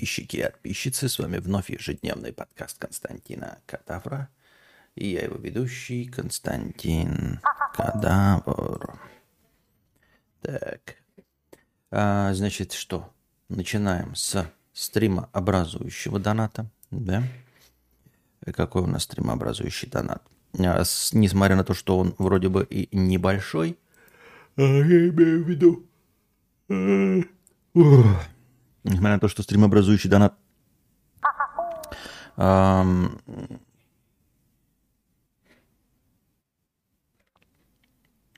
подписчики и подписчицы. С вами вновь ежедневный подкаст Константина Кадавра. И я его ведущий Константин Кадавр. Так. А, значит, что? Начинаем с стрима образующего доната. Да? И какой у нас стримообразующий донат? А, с, несмотря на то, что он вроде бы и небольшой, а я имею в виду... Несмотря на то, что стримообразующий донат эм,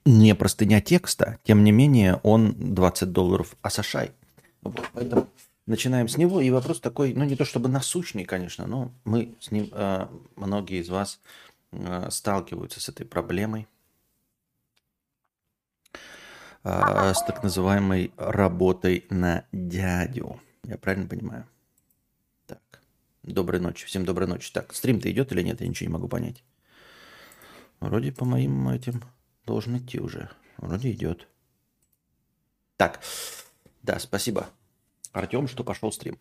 не простыня текста, тем не менее он 20 долларов асашай. Вот, поэтому начинаем с него. И вопрос такой, ну не то чтобы насущный, конечно, но мы с ним, э, многие из вас э, сталкиваются с этой проблемой. А, с так называемой работой на дядю. Я правильно понимаю? Так. Доброй ночи. Всем доброй ночи. Так, стрим-то идет или нет? Я ничего не могу понять. Вроде по моим этим должен идти уже. Вроде идет. Так. Да, спасибо. Артем, что пошел стрим.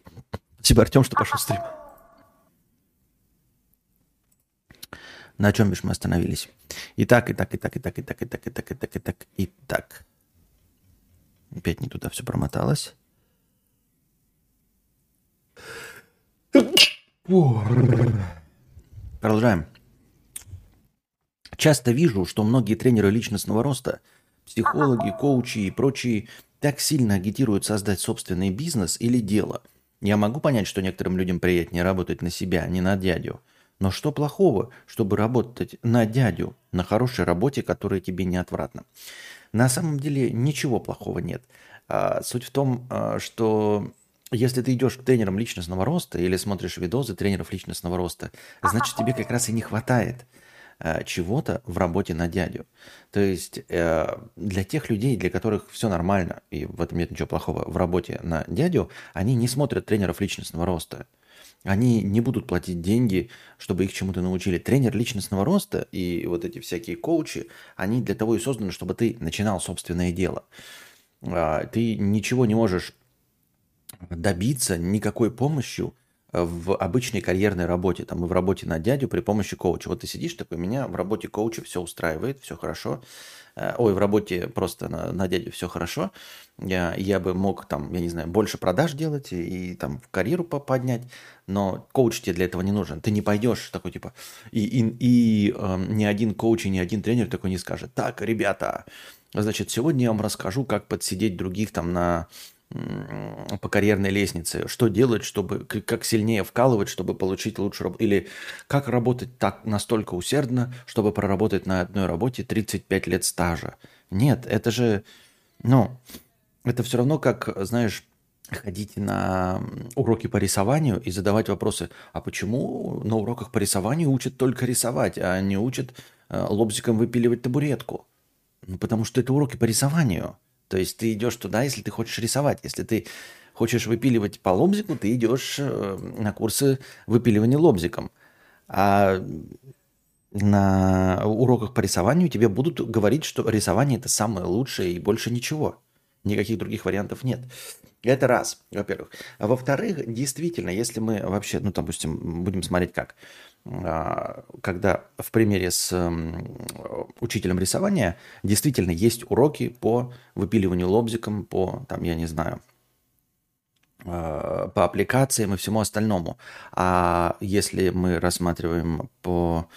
Спасибо, Артем, что пошел стрим. На чем бишь мы остановились? Итак, итак, итак, итак, итак, итак, итак, итак, итак, итак. Опять не туда все промоталось. Продолжаем. Часто вижу, что многие тренеры личностного роста, психологи, коучи и прочие так сильно агитируют создать собственный бизнес или дело. Я могу понять, что некоторым людям приятнее работать на себя, а не на дядю. Но что плохого, чтобы работать на дядю, на хорошей работе, которая тебе не отвратна? На самом деле ничего плохого нет. А, суть в том, а, что если ты идешь к тренерам личностного роста или смотришь видосы тренеров личностного роста, значит тебе как раз и не хватает а, чего-то в работе на дядю. То есть э, для тех людей, для которых все нормально, и в этом нет ничего плохого, в работе на дядю, они не смотрят тренеров личностного роста. Они не будут платить деньги, чтобы их чему-то научили. Тренер личностного роста и вот эти всякие коучи, они для того и созданы, чтобы ты начинал собственное дело. А, ты ничего не можешь добиться никакой помощью в обычной карьерной работе, там, и в работе на дядю при помощи коуча. Вот ты сидишь такой, меня в работе коуча все устраивает, все хорошо. Э, ой, в работе просто на, на дядю все хорошо. Я, я бы мог там, я не знаю, больше продаж делать и, и там в карьеру поднять, но коуч тебе для этого не нужен. Ты не пойдешь такой типа, и, и, и э, ни один коуч и ни один тренер такой не скажет, так, ребята, значит, сегодня я вам расскажу, как подсидеть других там на по карьерной лестнице, что делать, чтобы как сильнее вкалывать, чтобы получить лучшую работу, или как работать так настолько усердно, чтобы проработать на одной работе 35 лет стажа. Нет, это же, ну, это все равно как, знаешь, ходить на уроки по рисованию и задавать вопросы, а почему на уроках по рисованию учат только рисовать, а не учат э, лобзиком выпиливать табуретку? Ну, потому что это уроки по рисованию – то есть ты идешь туда, если ты хочешь рисовать. Если ты хочешь выпиливать по лобзику, ты идешь э, на курсы выпиливания лобзиком. А на уроках по рисованию тебе будут говорить, что рисование это самое лучшее и больше ничего. Никаких других вариантов нет. Это раз, во-первых. А во-вторых, действительно, если мы вообще, ну, допустим, будем смотреть как – когда в примере с учителем рисования действительно есть уроки по выпиливанию лобзиком, по, там, я не знаю, а, по аппликациям и всему остальному. А если мы рассматриваем по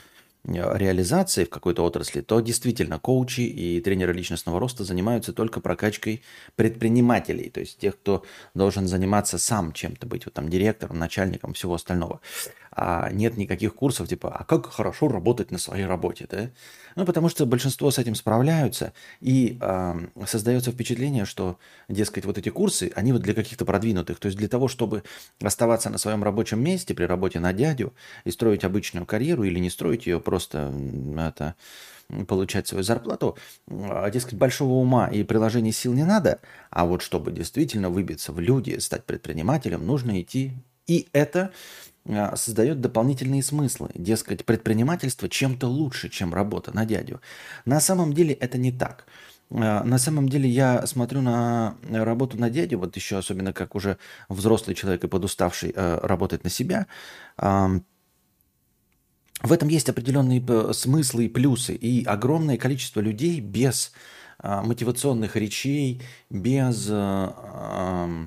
реализации в какой-то отрасли, то действительно коучи и тренеры личностного роста занимаются только прокачкой предпринимателей, то есть тех, кто должен заниматься сам чем-то, быть вот там директором, начальником, всего остального а нет никаких курсов типа «А как хорошо работать на своей работе?» да? Ну, потому что большинство с этим справляются, и э, создается впечатление, что, дескать, вот эти курсы, они вот для каких-то продвинутых, то есть для того, чтобы оставаться на своем рабочем месте при работе на дядю и строить обычную карьеру или не строить ее, просто это получать свою зарплату, а, дескать, большого ума и приложения сил не надо, а вот чтобы действительно выбиться в люди, стать предпринимателем, нужно идти. И это создает дополнительные смыслы. Дескать, предпринимательство чем-то лучше, чем работа на дядю. На самом деле это не так. А, на самом деле я смотрю на работу на дядю, вот еще особенно как уже взрослый человек и подуставший э, работать на себя. В этом есть определенные э, смыслы и плюсы. И огромное количество людей без мотивационных речей, без э,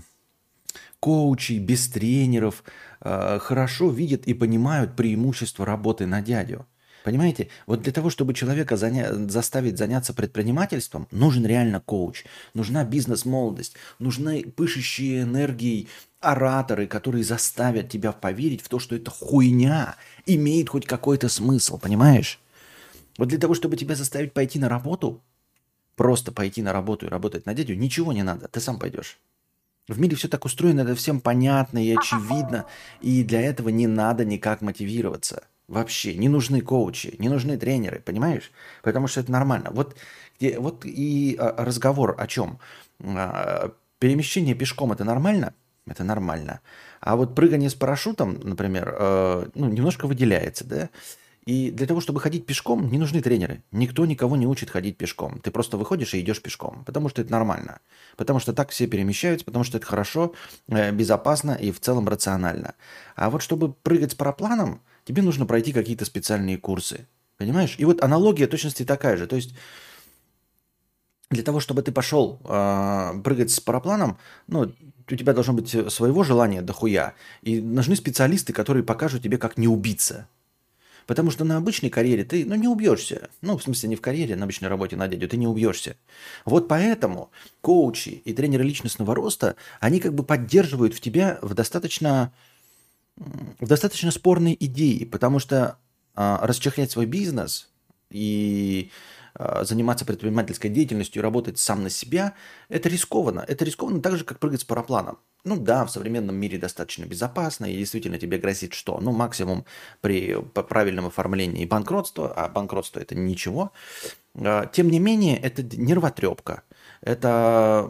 коучей, без тренеров хорошо видят и понимают преимущество работы на дядю. Понимаете, вот для того, чтобы человека заня... заставить заняться предпринимательством, нужен реально коуч, нужна бизнес-молодость, нужны пышущие энергией ораторы, которые заставят тебя поверить в то, что эта хуйня имеет хоть какой-то смысл, понимаешь? Вот для того, чтобы тебя заставить пойти на работу, просто пойти на работу и работать на дядю, ничего не надо, ты сам пойдешь. В мире все так устроено, это всем понятно и очевидно, и для этого не надо никак мотивироваться – Вообще не нужны коучи, не нужны тренеры, понимаешь? Потому что это нормально. Вот, где, вот и а, разговор о чем? А, перемещение пешком это нормально? Это нормально. А вот прыгание с парашютом, например, э, ну, немножко выделяется, да? И для того, чтобы ходить пешком, не нужны тренеры. Никто никого не учит ходить пешком. Ты просто выходишь и идешь пешком, потому что это нормально. Потому что так все перемещаются, потому что это хорошо, э, безопасно и в целом рационально. А вот чтобы прыгать с парапланом, тебе нужно пройти какие-то специальные курсы. Понимаешь? И вот аналогия точности такая же. То есть для того, чтобы ты пошел э, прыгать с парапланом, ну, у тебя должно быть своего желания дохуя. И нужны специалисты, которые покажут тебе, как не убиться. Потому что на обычной карьере ты ну, не убьешься. Ну, в смысле, не в карьере, на обычной работе на дядю, ты не убьешься. Вот поэтому коучи и тренеры личностного роста, они как бы поддерживают в тебя в достаточно достаточно спорные идеи, потому что а, расчехлять свой бизнес и заниматься предпринимательской деятельностью и работать сам на себя, это рискованно. Это рискованно так же, как прыгать с парапланом. Ну да, в современном мире достаточно безопасно, и действительно тебе грозит что? Ну, максимум при правильном оформлении банкротства, а банкротство это ничего. А, тем не менее, это нервотрепка это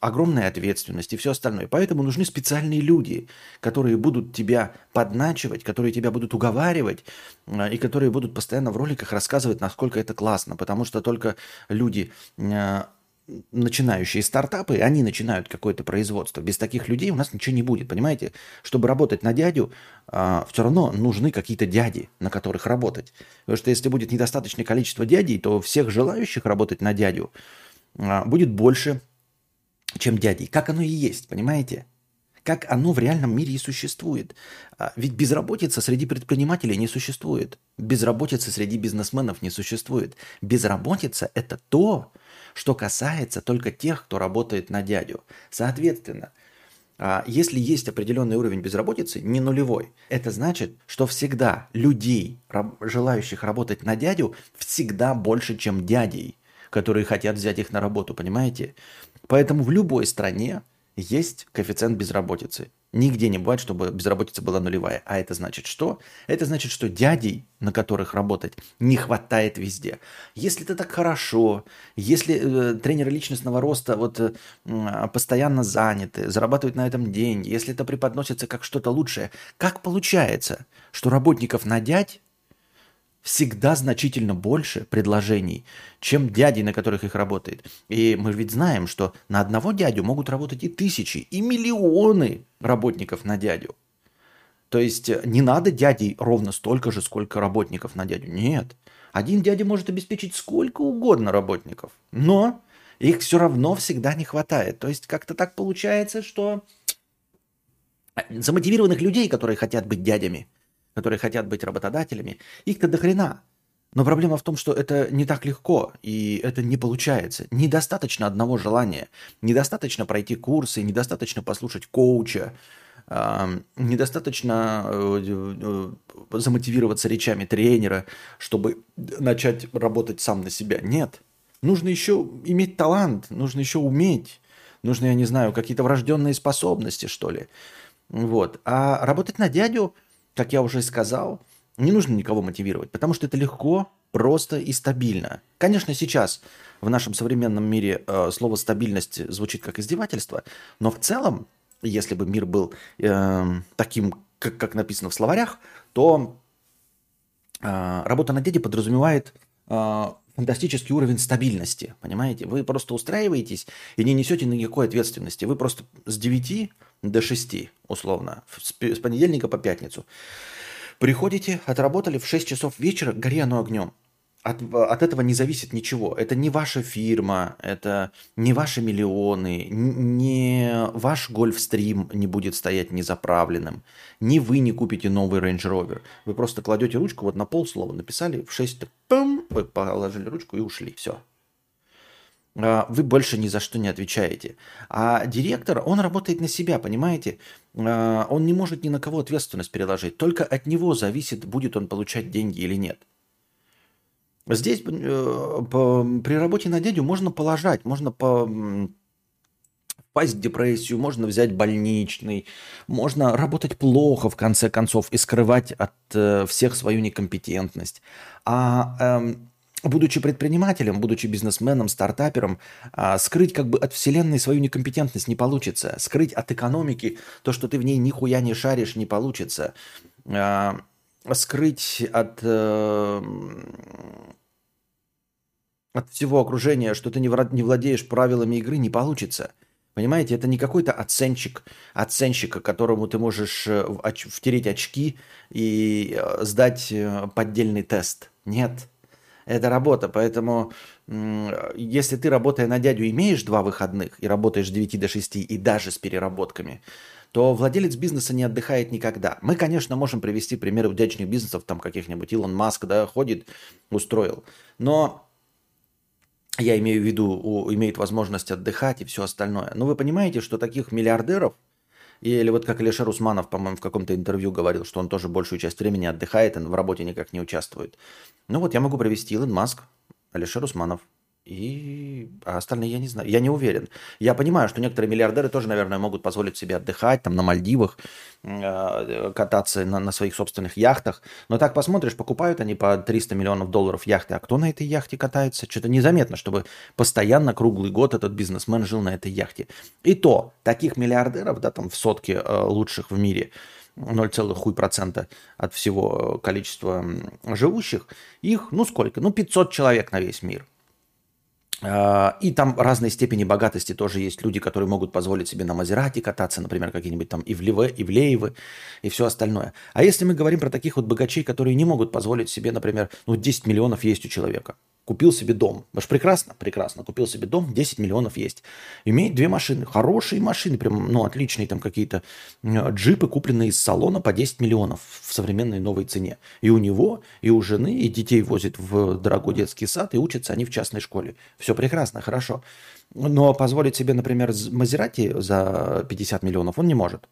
огромная ответственность и все остальное. Поэтому нужны специальные люди, которые будут тебя подначивать, которые тебя будут уговаривать э, и которые будут постоянно в роликах рассказывать, насколько это классно. Потому что только люди э, начинающие стартапы, они начинают какое-то производство. Без таких людей у нас ничего не будет, понимаете? Чтобы работать на дядю, а, все равно нужны какие-то дяди, на которых работать. Потому что если будет недостаточное количество дядей, то всех желающих работать на дядю будет больше, чем дядей. Как оно и есть, понимаете? Как оно в реальном мире и существует. А, ведь безработица среди предпринимателей не существует. Безработица среди бизнесменов не существует. Безработица – это то, что касается только тех, кто работает на дядю. Соответственно, а, если есть определенный уровень безработицы, не нулевой, это значит, что всегда людей, желающих работать на дядю, всегда больше, чем дядей которые хотят взять их на работу, понимаете? Поэтому в любой стране есть коэффициент безработицы. Нигде не бывает, чтобы безработица была нулевая. А это значит что? Это значит, что дядей, на которых работать, не хватает везде. Если это так хорошо, если э, тренеры личностного роста вот, э, постоянно заняты, зарабатывают на этом деньги, если это преподносится как что-то лучшее, как получается, что работников на дядь всегда значительно больше предложений, чем дяди, на которых их работает. И мы ведь знаем, что на одного дядю могут работать и тысячи, и миллионы работников на дядю. То есть э, не надо дядей ровно столько же, сколько работников на дядю. Нет. Один дядя может обеспечить сколько угодно работников, но их все равно всегда не хватает. То есть как-то так получается, что замотивированных людей, которые хотят быть дядями – которые хотят быть работодателями, их-то до хрена. Но проблема в том, что это не так легко, и это не получается. Недостаточно одного желания, недостаточно пройти курсы, недостаточно послушать коуча, недостаточно э, э, замотивироваться речами тренера, чтобы начать работать сам на себя. Нет. Нужно еще иметь талант, нужно еще уметь, нужно, я не знаю, какие-то врожденные способности, что ли. Вот. А работать на дядю как я уже сказал, не нужно никого мотивировать, потому что это легко, просто и стабильно. Конечно, сейчас в нашем современном мире э, слово стабильность звучит как издевательство, но в целом, если бы мир был э, таким, как, как написано в словарях, то э, работа на деде подразумевает э, фантастический уровень стабильности, понимаете? Вы просто устраиваетесь и не несете никакой ответственности. Вы просто с 9 до 6, условно, с понедельника по пятницу. Приходите, отработали в 6 часов вечера, гори огнем. От, от этого не зависит ничего. Это не ваша фирма, это не ваши миллионы, не ваш гольфстрим не будет стоять незаправленным, не вы не купите новый Range Rover. Вы просто кладете ручку вот на полслова, написали в 6, пам, вы положили ручку и ушли. Все. А, вы больше ни за что не отвечаете. А директор, он работает на себя, понимаете? А, он не может ни на кого ответственность переложить. Только от него зависит, будет он получать деньги или нет. Здесь э, при работе на дядю можно положать, можно по, впасть в депрессию, можно взять больничный, можно работать плохо в конце концов и скрывать от э, всех свою некомпетентность. А э, будучи предпринимателем, будучи бизнесменом, стартапером, э, скрыть как бы от вселенной свою некомпетентность не получится. Скрыть от экономики то, что ты в ней нихуя не шаришь, не получится. Э, скрыть от, э, от всего окружения, что ты не владеешь правилами игры, не получится. Понимаете, это не какой-то оценщик, оценщика, которому ты можешь э, втереть очки и э, сдать поддельный тест. Нет, это работа. Поэтому если ты, работая на дядю, имеешь два выходных и работаешь с 9 до 6 и даже с переработками – то владелец бизнеса не отдыхает никогда. Мы, конечно, можем привести примеры удачных бизнесов, там каких-нибудь Илон Маск, да, ходит, устроил. Но я имею в виду, у, имеет возможность отдыхать и все остальное. Но вы понимаете, что таких миллиардеров, или вот как Илишер Усманов, по-моему, в каком-то интервью говорил, что он тоже большую часть времени отдыхает, он в работе никак не участвует. Ну вот я могу привести Илон Маск, Алишер Усманов, и а остальные я не знаю. Я не уверен. Я понимаю, что некоторые миллиардеры тоже, наверное, могут позволить себе отдыхать там на Мальдивах, э, кататься на, на своих собственных яхтах. Но так посмотришь, покупают они по 300 миллионов долларов яхты. А кто на этой яхте катается? Что-то незаметно, чтобы постоянно круглый год этот бизнесмен жил на этой яхте. И то, таких миллиардеров, да, там в сотке э, лучших в мире, 0,1% от всего количества живущих, их, ну сколько? Ну 500 человек на весь мир – а, и там разной степени богатости тоже есть люди, которые могут позволить себе на Мазерате кататься, например, какие-нибудь там Ивлевы, Ивлеевы и все остальное. А если мы говорим про таких вот богачей, которые не могут позволить себе, например, ну 10 миллионов есть у человека – Купил себе дом. Это прекрасно, прекрасно. Купил себе дом, 10 миллионов есть. Имеет две машины. Хорошие машины, прям, ну, отличные там какие-то джипы, купленные из салона по 10 миллионов в современной новой цене. И у него, и у жены, и детей возит в дорогой детский сад, и учатся они в частной школе. Все прекрасно, хорошо. Но позволить себе, например, Мазерати за 50 миллионов он не может.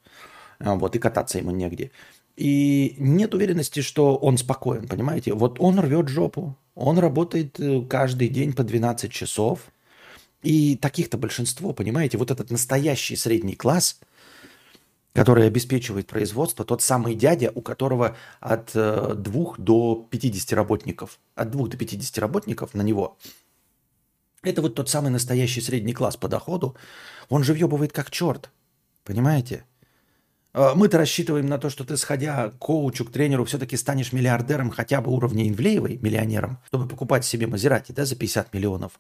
А, вот, и кататься ему негде. И нет уверенности, что он спокоен, понимаете? Вот он рвет жопу, он работает э, каждый день по 12 часов. И таких-то большинство, понимаете? Вот этот настоящий средний класс, который обеспечивает производство, тот самый дядя, у которого от 2 э, до 50 работников, от 2 до 50 работников на него, это вот тот самый настоящий средний класс по доходу, он же въебывает как черт, понимаете? Э, мы-то рассчитываем на то, что ты, сходя к коучу, к тренеру, все-таки станешь миллиардером хотя бы уровня Инвлеевой, миллионером, чтобы покупать себе Мазерати да, за 50 миллионов.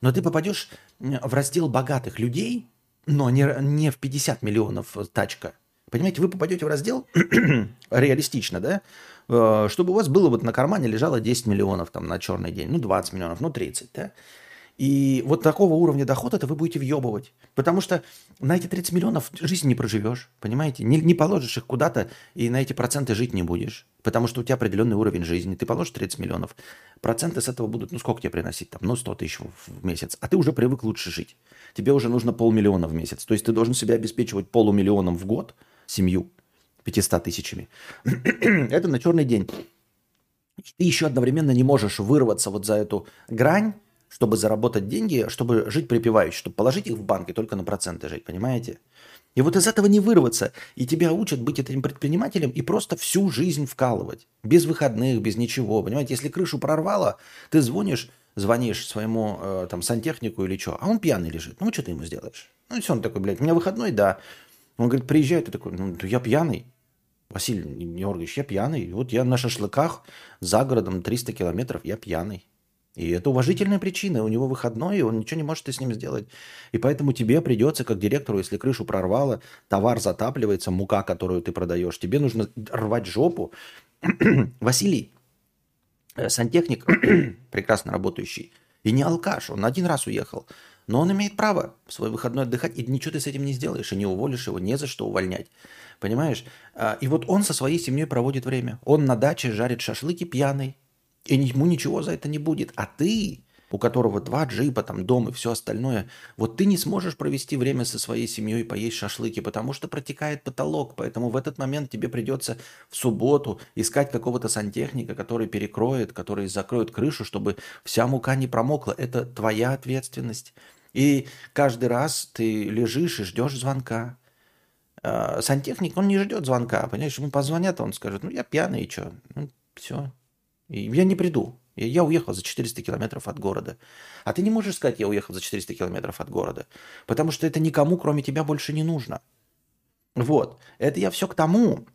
Но ты попадешь в раздел богатых людей, но не, не в 50 миллионов тачка. Понимаете, вы попадете в раздел реалистично, да, э, чтобы у вас было вот на кармане лежало 10 миллионов там на черный день, ну 20 миллионов, ну 30, да. И вот такого уровня дохода это вы будете въебывать. Потому что на эти 30 миллионов жизнь не проживешь, понимаете? Не, не положишь их куда-то и на эти проценты жить не будешь. Потому что у тебя определенный уровень жизни. Ты положишь 30 миллионов, проценты с этого будут, ну сколько тебе приносить? Там, ну 100 тысяч в месяц. А ты уже привык лучше жить. Тебе уже нужно полмиллиона в месяц. То есть ты должен себя обеспечивать полумиллионом в год, семью, 500 тысячами. это на черный день. Ты еще одновременно не можешь вырваться вот за эту грань, чтобы заработать деньги, чтобы жить припеваючи, чтобы положить их в банк и только на проценты жить, понимаете? И вот из этого не вырваться. И тебя учат быть этим предпринимателем и просто всю жизнь вкалывать. Без выходных, без ничего. Понимаете, если крышу прорвало, ты звонишь, звонишь своему э, там сантехнику или что, а он пьяный лежит. Ну, что ты ему сделаешь? Ну, и все, он такой, блядь, у меня выходной, да. Он говорит, приезжай, ты такой, ну, я пьяный. Василий Георгиевич, я пьяный. Вот я на шашлыках за городом 300 километров, я пьяный. И это уважительная причина. У него выходной, и он ничего не может с ним сделать. И поэтому тебе придется, как директору, если крышу прорвало, товар затапливается, мука, которую ты продаешь, тебе нужно рвать жопу. Василий, э, сантехник, прекрасно работающий, и не алкаш, он один раз уехал. Но он имеет право в свой выходной отдыхать, и ничего ты с этим не сделаешь, и не уволишь его, не за что увольнять. Понимаешь? А, и вот он со своей семьей проводит время. Он на даче жарит шашлыки пьяный, и ему ничего за это не будет. А ты, у которого два джипа, там дом и все остальное, вот ты не сможешь провести время со своей семьей и поесть шашлыки, потому что протекает потолок. Поэтому в этот момент тебе придется в субботу искать какого-то сантехника, который перекроет, который закроет крышу, чтобы вся мука не промокла. Это твоя ответственность. И каждый раз ты лежишь и ждешь звонка. А, сантехник, он не ждет звонка, понимаешь, ему позвонят, он скажет, ну я пьяный, и что? Ну, все, я не приду. Я уехал за 400 километров от города. А ты не можешь сказать, я уехал за 400 километров от города. Потому что это никому, кроме тебя, больше не нужно. Вот. Это я все к тому,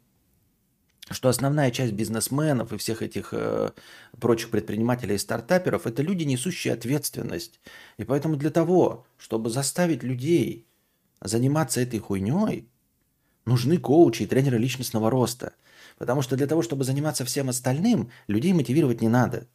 что основная часть бизнесменов и всех этих э, прочих предпринимателей и стартаперов – это люди, несущие ответственность. И поэтому для того, чтобы заставить людей заниматься этой хуйней, нужны коучи и тренеры личностного роста – Потому что для того, чтобы заниматься всем остальным, людей мотивировать не надо.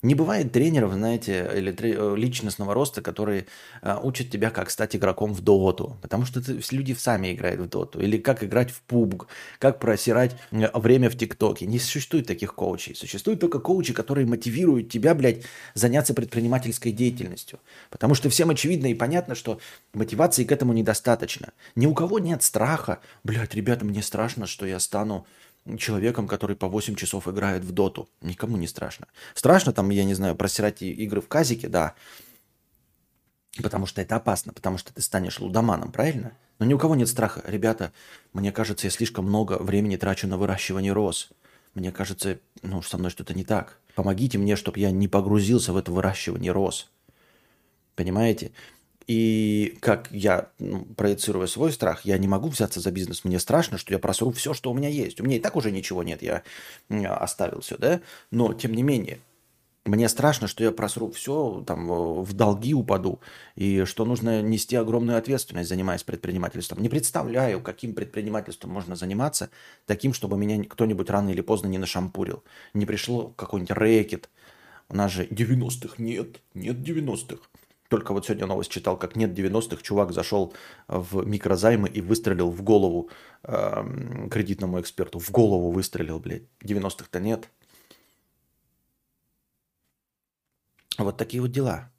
Не бывает тренеров, знаете, или э, личностного роста, которые а, учат тебя, как стать игроком в доту. Потому что это, люди сами играют в доту. Или как играть в пубг, как просирать время в ТикТоке. Не существует таких коучей. Существуют только коучи, которые мотивируют тебя, блядь, заняться предпринимательской деятельностью. Потому что всем очевидно и понятно, что мотивации к этому недостаточно. Ни у кого нет страха. Блядь, ребята, мне страшно, что я стану человеком, который по 8 часов играет в доту. Никому не страшно. Страшно там, я не знаю, просирать игры в казике, да. Потому что это опасно, потому что ты станешь лудоманом, правильно? Но ни у кого нет страха. Ребята, мне кажется, я слишком много времени трачу на выращивание роз. Мне кажется, ну, со мной что-то не так. Помогите мне, чтобы я не погрузился в это выращивание роз. Понимаете? И как я ну, проецирую свой страх, я не могу взяться за бизнес. Мне страшно, что я просру все, что у меня есть. У меня и так уже ничего нет, я оставил все, да? Но, тем не менее, мне страшно, что я просру все, там, в долги упаду, и что нужно нести огромную ответственность, занимаясь предпринимательством. Не представляю, каким предпринимательством можно заниматься, таким, чтобы меня кто-нибудь рано или поздно не нашампурил. Не пришло какой-нибудь рэкет. У нас же 90-х нет, нет 90-х. Только вот сегодня новость читал, как нет 90-х, чувак зашел в микрозаймы и выстрелил в голову э, кредитному эксперту. В голову выстрелил, блядь. 90-х-то нет. Вот такие вот дела.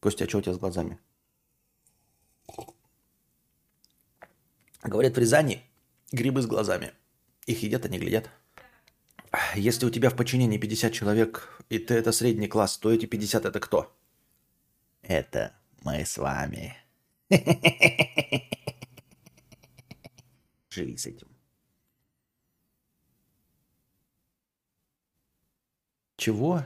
Костя, а что у тебя с глазами? Говорят, в Рязани грибы с глазами. Их едят, они глядят. Если у тебя в подчинении 50 человек, и ты это средний класс, то эти 50 это кто? Это мы с вами. Живи с этим. Чего?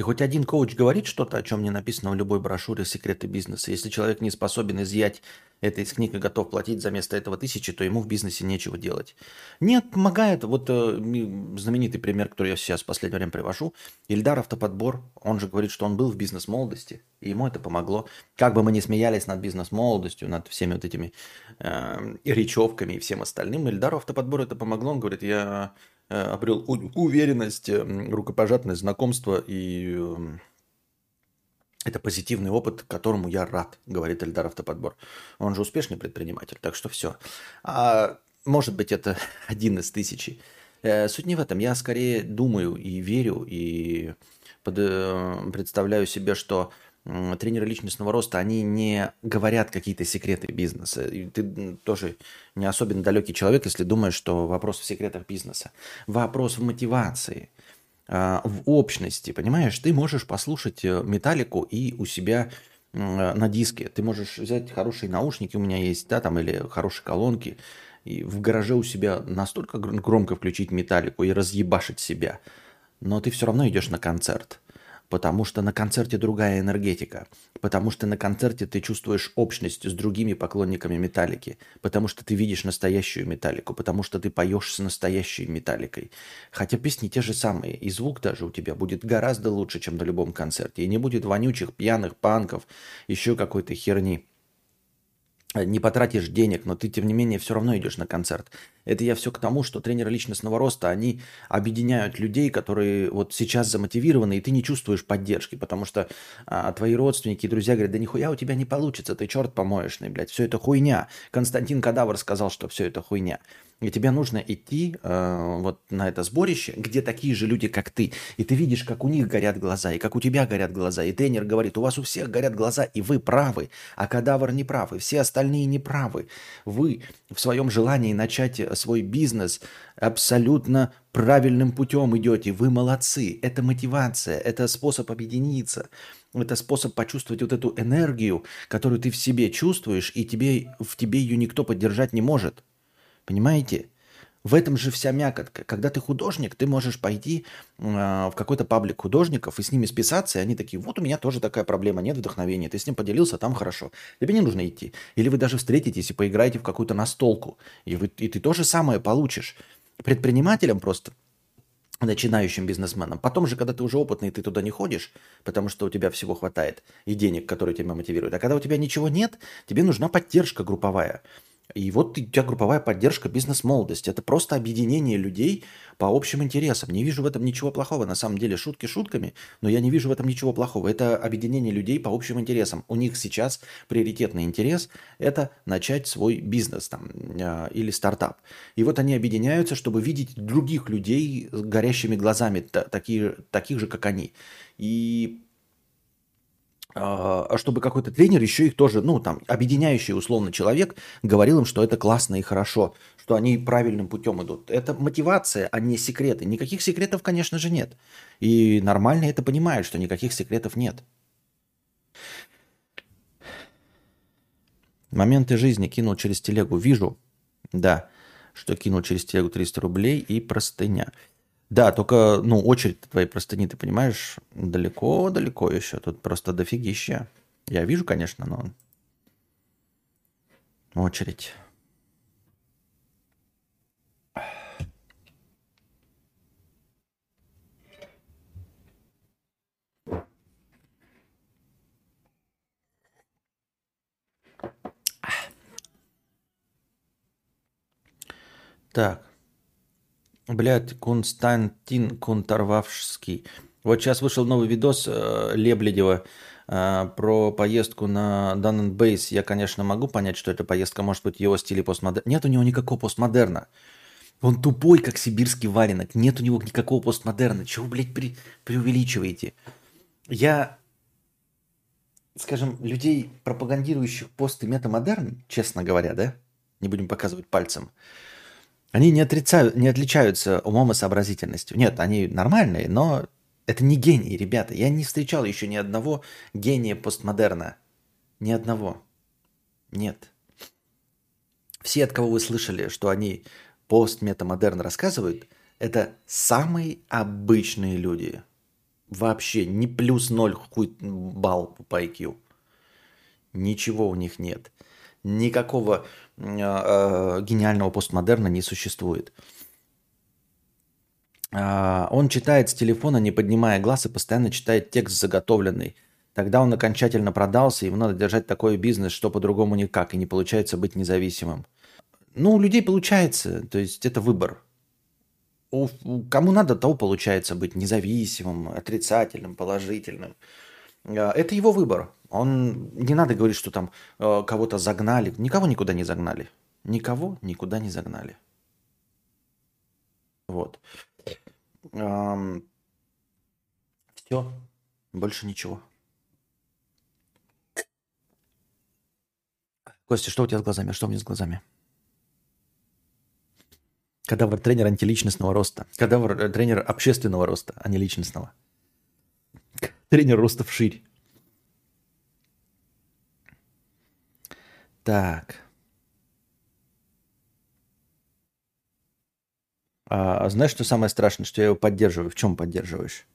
И хоть один коуч говорит что-то, о чем не написано в любой брошюре «Секреты бизнеса». Если человек не способен изъять это из книг и готов платить за место этого тысячи, то ему в бизнесе нечего делать. Нет, помогает. Вот э, знаменитый пример, который я сейчас в последнее время привожу. Ильдар Автоподбор, он же говорит, что он был в бизнес-молодости, и ему это помогло. Как бы мы ни смеялись над бизнес-молодостью, над всеми вот этими э, речевками и всем остальным, Ильдару Автоподбор это помогло. Он говорит, я обрел уверенность, э, рукопожатное знакомство, и эм, это позитивный опыт, которому я рад, говорит Эльдар Автоподбор. Он же успешный предприниматель, так что все. А может быть, это один из тысячи. Э, суть не в этом. Я скорее думаю и верю, и представляю себе, что тренеры личностного роста, они не говорят какие-то секреты бизнеса. И ты тоже не особенно далекий человек, если думаешь, что вопрос в секретах бизнеса. Вопрос в мотивации, а, в общности, понимаешь? Ты можешь послушать э, металлику и у себя на диске. Ты можешь взять хорошие наушники, у меня есть, да, там, или хорошие колонки, и в гараже у себя настолько громко включить металлику и разъебашить себя. Но ты все равно идешь на концерт. Потому что на концерте другая энергетика, потому что на концерте ты чувствуешь общность с другими поклонниками металлики, потому что ты видишь настоящую металлику, потому что ты поешь с настоящей металликой. Хотя песни те же самые, и звук даже у тебя будет гораздо лучше, чем на любом концерте, и не будет вонючих, пьяных панков, еще какой-то херни не потратишь денег, но ты, тем не менее, все равно идешь на концерт. Это я все к тому, что тренеры личностного роста, они объединяют людей, которые вот сейчас замотивированы, и ты не чувствуешь поддержки, потому что а, твои родственники и друзья говорят, да нихуя у тебя не получится, ты черт помоечный, блядь, все это хуйня. Константин Кадавр сказал, что все это хуйня. И тебе нужно идти э, вот на это сборище, где такие же люди, как ты. И ты видишь, как у них горят глаза, и как у тебя горят глаза. И тренер говорит, у вас у всех горят глаза, и вы правы, а кадавр не прав, и все остальные не правы. Вы в своем желании начать свой бизнес абсолютно правильным путем идете. Вы молодцы. Это мотивация, это способ объединиться. Это способ почувствовать вот эту энергию, которую ты в себе чувствуешь, и тебе, в тебе ее никто поддержать не может. Понимаете? В этом же вся мякотка. Когда ты художник, ты можешь пойти э, в какой-то паблик художников и с ними списаться, и они такие, вот у меня тоже такая проблема, нет вдохновения, ты с ним поделился, там хорошо. Тебе не нужно идти. Или вы даже встретитесь и поиграете в какую-то настолку, и, вы, и ты то же самое получишь. Предпринимателям просто начинающим бизнесменам. Потом же, когда ты уже опытный, ты туда не ходишь, потому что у тебя всего хватает и денег, которые тебя мотивируют. А когда у тебя ничего нет, тебе нужна поддержка групповая. И вот у тебя групповая поддержка бизнес-молодости. Это просто объединение людей по общим интересам. Не вижу в этом ничего плохого. На самом деле шутки шутками, но я не вижу в этом ничего плохого. Это объединение людей по общим интересам. У них сейчас приоритетный интерес – это начать свой бизнес там, э, или стартап. И вот они объединяются, чтобы видеть других людей с горящими глазами, такие, таких же, как они. И чтобы какой-то тренер еще их тоже, ну, там, объединяющий условно человек, говорил им, что это классно и хорошо, что они правильным путем идут. Это мотивация, а не секреты. Никаких секретов, конечно же, нет. И нормально это понимают, что никаких секретов нет. Моменты жизни кинул через телегу. Вижу, да, что кинул через телегу 300 рублей и простыня. Да, только, ну, очередь твоей простыни, ты понимаешь, далеко-далеко еще. Тут просто дофигища. Я вижу, конечно, но очередь. Так. Блядь, Константин Конторвавский. Вот сейчас вышел новый видос э, Лебледева э, про поездку на Base. Я, конечно, могу понять, что эта поездка может быть его стиле постмодерна. Нет у него никакого постмодерна. Он тупой, как сибирский валенок. Нет у него никакого постмодерна. Чего, блядь, при, преувеличиваете? Я, скажем, людей, пропагандирующих пост и метамодерн, честно говоря, да, не будем показывать пальцем, они не, отрицают, не отличаются умом и сообразительностью. Нет, они нормальные, но это не гении, ребята. Я не встречал еще ни одного гения постмодерна. Ни одного. Нет. Все, от кого вы слышали, что они пост-метамодерн рассказывают, это самые обычные люди. Вообще не плюс ноль хуй балл по IQ. Ничего у них нет. Никакого э, гениального постмодерна не существует. Э, он читает с телефона, не поднимая глаз, и постоянно читает текст заготовленный. Тогда он окончательно продался, ему надо держать такой бизнес, что по-другому никак, и не получается быть независимым. Ну, у людей получается, то есть это выбор. У, кому надо, того получается быть независимым, отрицательным, положительным. Это его выбор. Он не надо говорить, что там э, кого-то загнали. Никого никуда не загнали. Никого никуда не загнали. Вот. Эм, все. Больше ничего. Костя, что у тебя с глазами? Что у меня с глазами? Кадавр тренер антиличностного роста. Кадавр э, тренер общественного роста, а не личностного. Тренер роста вширь. Так. А, знаешь, что самое страшное, что я его поддерживаю? В чем поддерживаешь?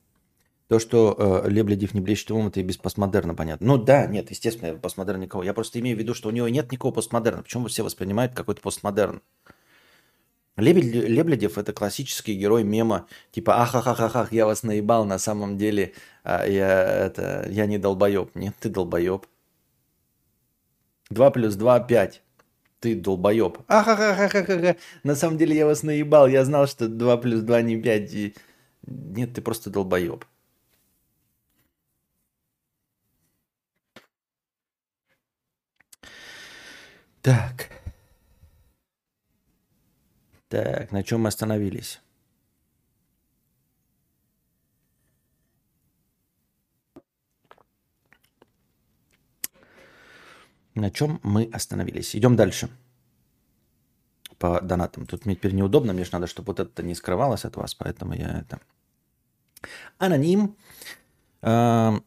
То, что э, Лебледев не блещет умом, это и без постмодерна понятно. Ну да, нет, естественно, постмодерна никого. Я просто имею в виду, что у него нет никакого постмодерна. Почему все воспринимают какой-то постмодерн? Лебледев – это классический герой мема, типа «Ахахахахах, я вас наебал, на самом деле а, я, это, я не долбоеб». Нет, ты долбоеб. 2 плюс 2 – 5. Ты долбоеб. Ахахахахаха, на самом деле я вас наебал, я знал, что 2 плюс 2 не 5. И... Нет, ты просто долбоеб. Так. Так, на чем мы остановились? На чем мы остановились? Идем дальше. По донатам. Тут мне теперь неудобно, мне же надо, чтобы вот это не скрывалось от вас, поэтому я это... Аноним. Э,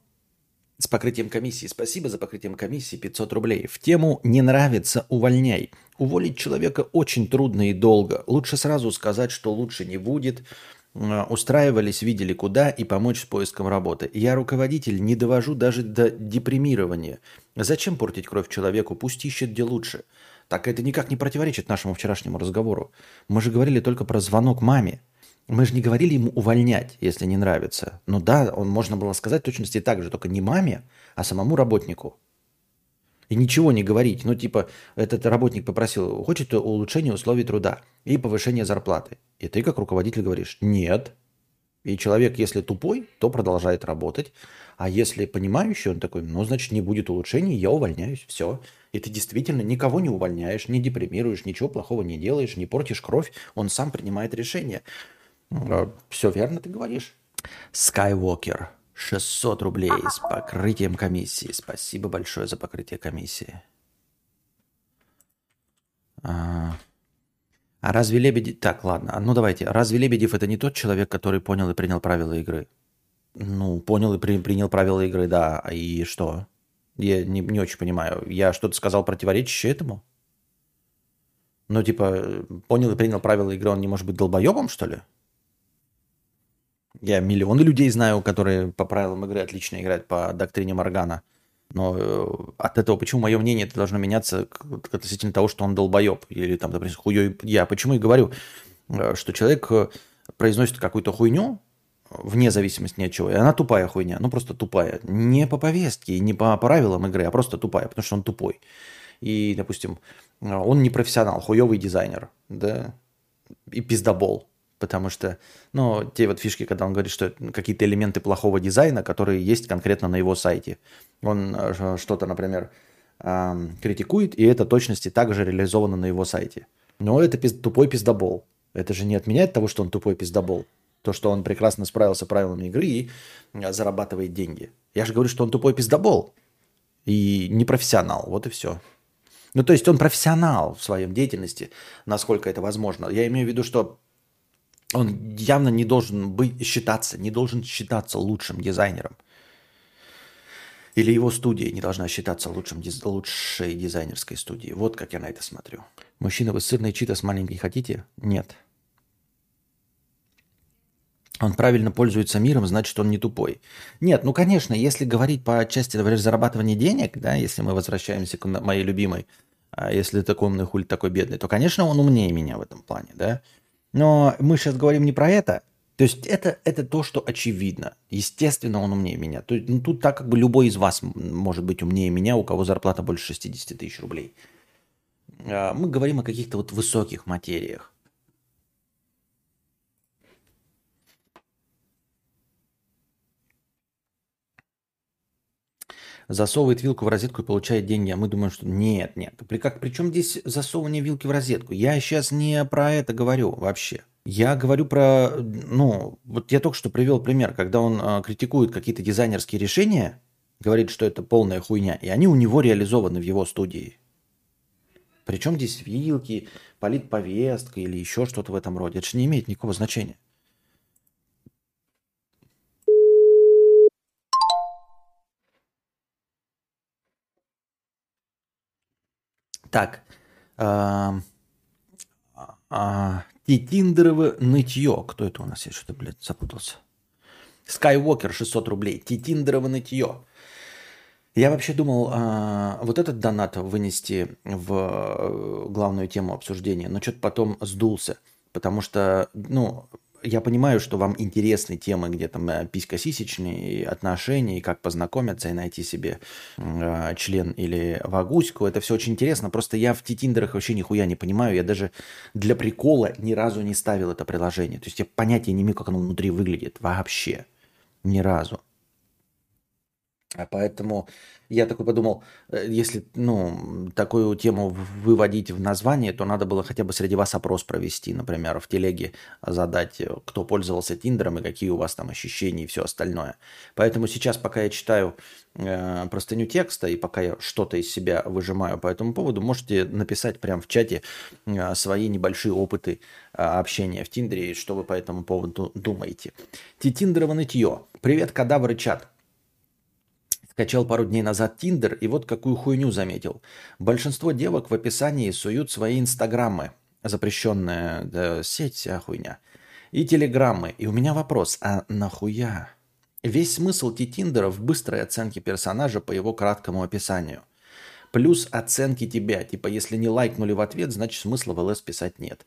с покрытием комиссии. Спасибо за покрытием комиссии 500 рублей. В тему «Не нравится, увольняй». Уволить человека очень трудно и долго. Лучше сразу сказать, что лучше не будет. Э, устраивались, видели куда и помочь с поиском работы. Я руководитель, не довожу даже до депримирования. Зачем портить кровь человеку? Пусть ищет где лучше. Так это никак не противоречит нашему вчерашнему разговору. Мы же говорили только про звонок маме. Мы же не говорили ему увольнять, если не нравится. Ну да, он можно было сказать точности так же, только не маме, а самому работнику. И ничего не говорить. Ну, типа, этот работник попросил, хочет улучшение условий труда и повышение зарплаты. И ты, как руководитель, говоришь, нет. И человек, если тупой, то продолжает работать. А если понимающий, он такой, ну, значит, не будет улучшений, я увольняюсь, все. И ты действительно никого не увольняешь, не депримируешь, ничего плохого не делаешь, не портишь кровь, он сам принимает решение. А, Все верно ты говоришь. Skywalker. 600 рублей с покрытием комиссии. Спасибо большое за покрытие комиссии. А, а разве Лебедев... Так, ладно. Ну давайте. Разве Лебедев это не тот человек, который понял и принял правила игры? Ну, понял и при... принял правила игры, да. И что? Я не, не очень понимаю. Я что-то сказал противоречащее этому? Ну, типа, понял и принял правила игры, он не может быть долбоебом, что ли? Я миллионы людей знаю, которые по правилам игры отлично играют по доктрине Моргана. Но э, от этого, почему мое мнение это должно меняться относительно того, что он долбоеб или там, допустим, хуёй я. Почему и говорю, э, что человек э, произносит какую-то хуйню, вне зависимости ни от чего, и она тупая хуйня, ну просто тупая. Не по повестке, не по правилам игры, а просто тупая, потому что он тупой. И, допустим, он не профессионал, хуёвый дизайнер, да, и пиздобол. Потому что, ну, те вот фишки, когда он говорит, что какие-то элементы плохого дизайна, которые есть конкретно на его сайте. Он э, что-то, например, критикует, и это точности также реализовано на его сайте. Но это пиз... тупой пиздобол. Это же не отменяет того, что он тупой пиздобол. То, что он прекрасно справился правилами игры и э, зарабатывает деньги. Я же говорю, что он тупой пиздобол. И не профессионал. Вот и все. Ну, то есть он профессионал в своем деятельности, насколько это возможно. Я имею в виду, что он явно не должен быть, считаться, не должен считаться лучшим дизайнером. Или его студия не должна считаться лучшим, лучшей дизайнерской студией. Вот как я на это смотрю. Мужчина, вы сырный читас маленький хотите? Нет. Он правильно пользуется миром, значит, он не тупой. Нет, ну, конечно, если говорить по части, например, зарабатывания денег, да, если мы возвращаемся к моей любимой, а если такой умный хуй такой бедный, то, конечно, он умнее меня в этом плане, да. Но мы сейчас говорим не про это. То есть это, это то, что очевидно. Естественно, он умнее меня. То есть, ну, тут так как бы любой из вас может быть умнее меня, у кого зарплата больше 60 тысяч рублей. А, мы говорим о каких-то вот высоких материях. Засовывает вилку в розетку и получает деньги, а мы думаем, что нет, нет. При, как, причем здесь засовывание вилки в розетку? Я сейчас не про это говорю вообще. Я говорю про, ну, вот я только что привел пример, когда он э, критикует какие-то дизайнерские решения, говорит, что это полная хуйня, и они у него реализованы в его студии. Причем здесь вилки, политповестка или еще что-то в этом роде. Это же не имеет никакого значения. Так. А, а, Титиндерово нытье. Кто это у нас? Я что-то, блядь, запутался. Skywalker 600 рублей. Титиндерово нытье. Я вообще думал а, вот этот донат вынести в э, главную тему обсуждения, но что-то потом сдулся, потому что, ну, я понимаю, что вам интересны темы, где там э, писька-сисечные отношения, и как познакомиться и найти себе э, член или вагуську. Это все очень интересно. Просто я в титиндерах вообще нихуя не понимаю. Я даже для прикола ни разу не ставил это приложение. То есть я понятия не имею, как оно внутри выглядит вообще. Ни разу. А поэтому я такой подумал, э, если ну, такую тему выводить в название, то надо было хотя бы среди вас опрос провести, например, в телеге задать, э, кто пользовался Тиндером и какие у вас там ощущения и все остальное. Поэтому сейчас, пока я читаю э, простыню текста и пока я что-то из себя выжимаю по этому поводу, можете написать прямо в чате э, свои небольшие опыты э, общения в Тиндере и что вы по этому поводу думаете. Титиндерово нытье. Привет, кадавры чат. Качал пару дней назад Тиндер и вот какую хуйню заметил. Большинство девок в описании суют свои инстаграмы. Запрещенная да, сеть, вся хуйня. И телеграммы. И у меня вопрос, а нахуя? Весь смысл Тиндера в быстрой оценке персонажа по его краткому описанию. Плюс оценки тебя. Типа, если не лайкнули в ответ, значит смысла в ЛС писать нет.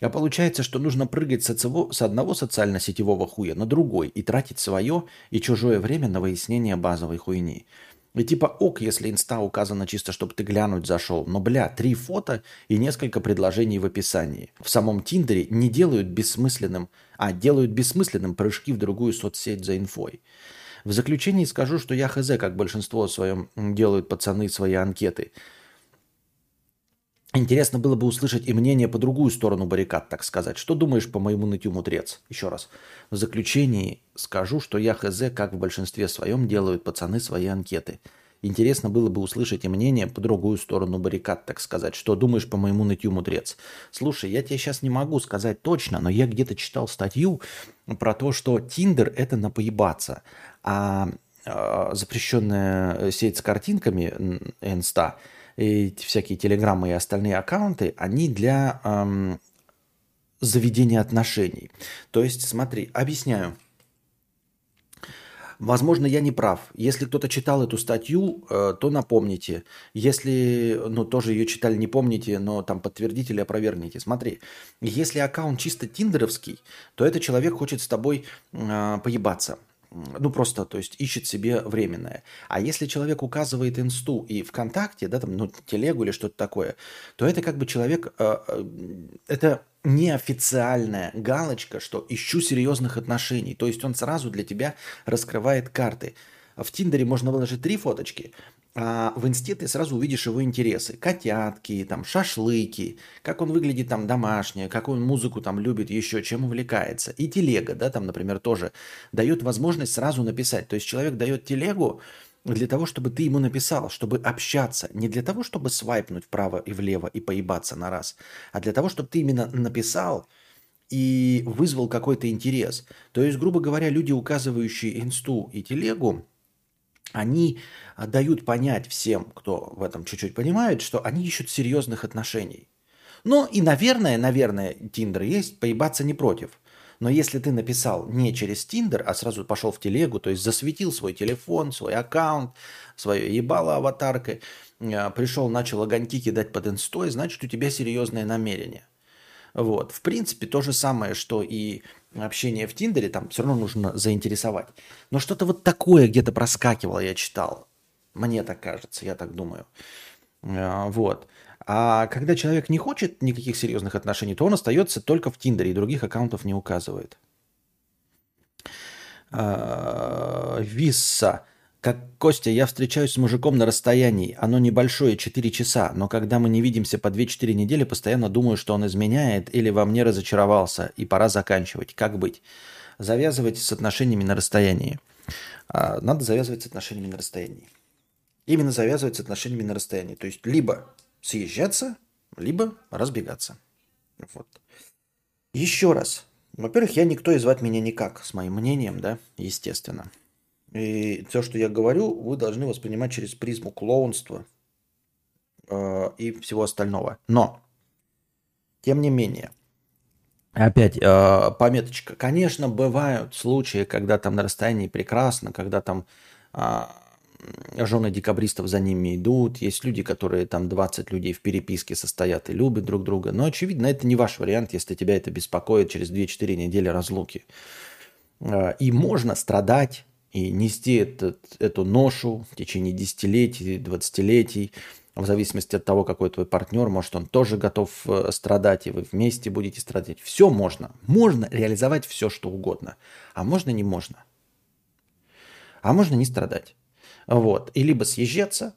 А получается, что нужно прыгать с одного социально-сетевого хуя на другой и тратить свое и чужое время на выяснение базовой хуйни. И типа ок, если инста указано чисто, чтобы ты глянуть зашел. Но, бля, три фото и несколько предложений в описании. В самом Тиндере не делают бессмысленным, а делают бессмысленным прыжки в другую соцсеть за инфой. В заключении скажу, что я хз, как большинство своем делают пацаны свои анкеты – Интересно было бы услышать и мнение по другую сторону баррикад, так сказать. Что думаешь по моему нытью, мудрец? Еще раз. В заключении скажу, что я хз, как в большинстве своем делают пацаны свои анкеты. Интересно было бы услышать и мнение по другую сторону баррикад, так сказать. Что думаешь по моему нытью, мудрец? Слушай, я тебе сейчас не могу сказать точно, но я где-то читал статью про то, что Тиндер – это на поебаться, а, а запрещенная сеть с картинками, Инста – эти всякие телеграммы и остальные аккаунты, они для эм, заведения отношений. То есть, смотри, объясняю. Возможно, я не прав. Если кто-то читал эту статью, э, то напомните. Если, ну, тоже ее читали, не помните, но там подтвердите или опровергните. Смотри, если аккаунт чисто тиндеровский, то этот человек хочет с тобой э, поебаться ну просто, то есть ищет себе временное. А если человек указывает инсту и ВКонтакте, да, там, ну, телегу или что-то такое, то это как бы человек, э, э, это неофициальная галочка, что ищу серьезных отношений. То есть он сразу для тебя раскрывает карты. В Тиндере можно выложить три фоточки, в инсте ты сразу увидишь его интересы. Котятки, там, шашлыки, как он выглядит там домашнее, какую музыку там любит, еще чем увлекается. И телега, да, там, например, тоже дает возможность сразу написать. То есть человек дает телегу для того, чтобы ты ему написал, чтобы общаться. Не для того, чтобы свайпнуть вправо и влево и поебаться на раз, а для того, чтобы ты именно написал и вызвал какой-то интерес. То есть, грубо говоря, люди, указывающие инсту и телегу, они а, дают понять всем, кто в этом чуть-чуть понимает, что они ищут серьезных отношений. Ну и, наверное, наверное, Тиндер есть, поебаться не против. Но если ты написал не через Тиндер, а сразу пошел в телегу, то есть засветил свой телефон, свой аккаунт, свое ебало аватаркой, а, пришел, начал огоньки кидать под инстой, значит, у тебя серьезное намерение. Вот. В принципе, то же самое, что и общение в Тиндере, там все равно нужно заинтересовать. Но что-то вот такое где-то проскакивало, я читал. Мне так кажется, я так думаю. А, вот. А когда человек не хочет никаких серьезных отношений, то он остается только в Тиндере и других аккаунтов не указывает. А, Висса. Как Костя, я встречаюсь с мужиком на расстоянии. Оно небольшое, 4 часа, но когда мы не видимся по 2-4 недели, постоянно думаю, что он изменяет или во мне разочаровался, и пора заканчивать. Как быть? Завязывать с отношениями на расстоянии. А, надо завязывать с отношениями на расстоянии. Именно завязывать с отношениями на расстоянии. То есть либо съезжаться, либо разбегаться. Вот. Еще раз. Во-первых, я никто и звать меня никак, с моим мнением, да, естественно. И все, что я говорю, вы должны воспринимать через призму клоунства э, и всего остального. Но, тем не менее, Опять э, пометочка. Конечно, бывают случаи, когда там на расстоянии прекрасно, когда там э, жены декабристов за ними идут. Есть люди, которые там 20 людей в переписке состоят и любят друг друга. Но, очевидно, это не ваш вариант, если тебя это беспокоит через 2-4 недели разлуки. Э, и можно страдать и нести этот, эту ношу в течение десятилетий, двадцатилетий, в зависимости от того, какой твой партнер, может, он тоже готов э, страдать, и вы вместе будете страдать. Все можно. Можно реализовать все, что угодно. А можно не можно. А можно не страдать. Вот. И либо съезжаться,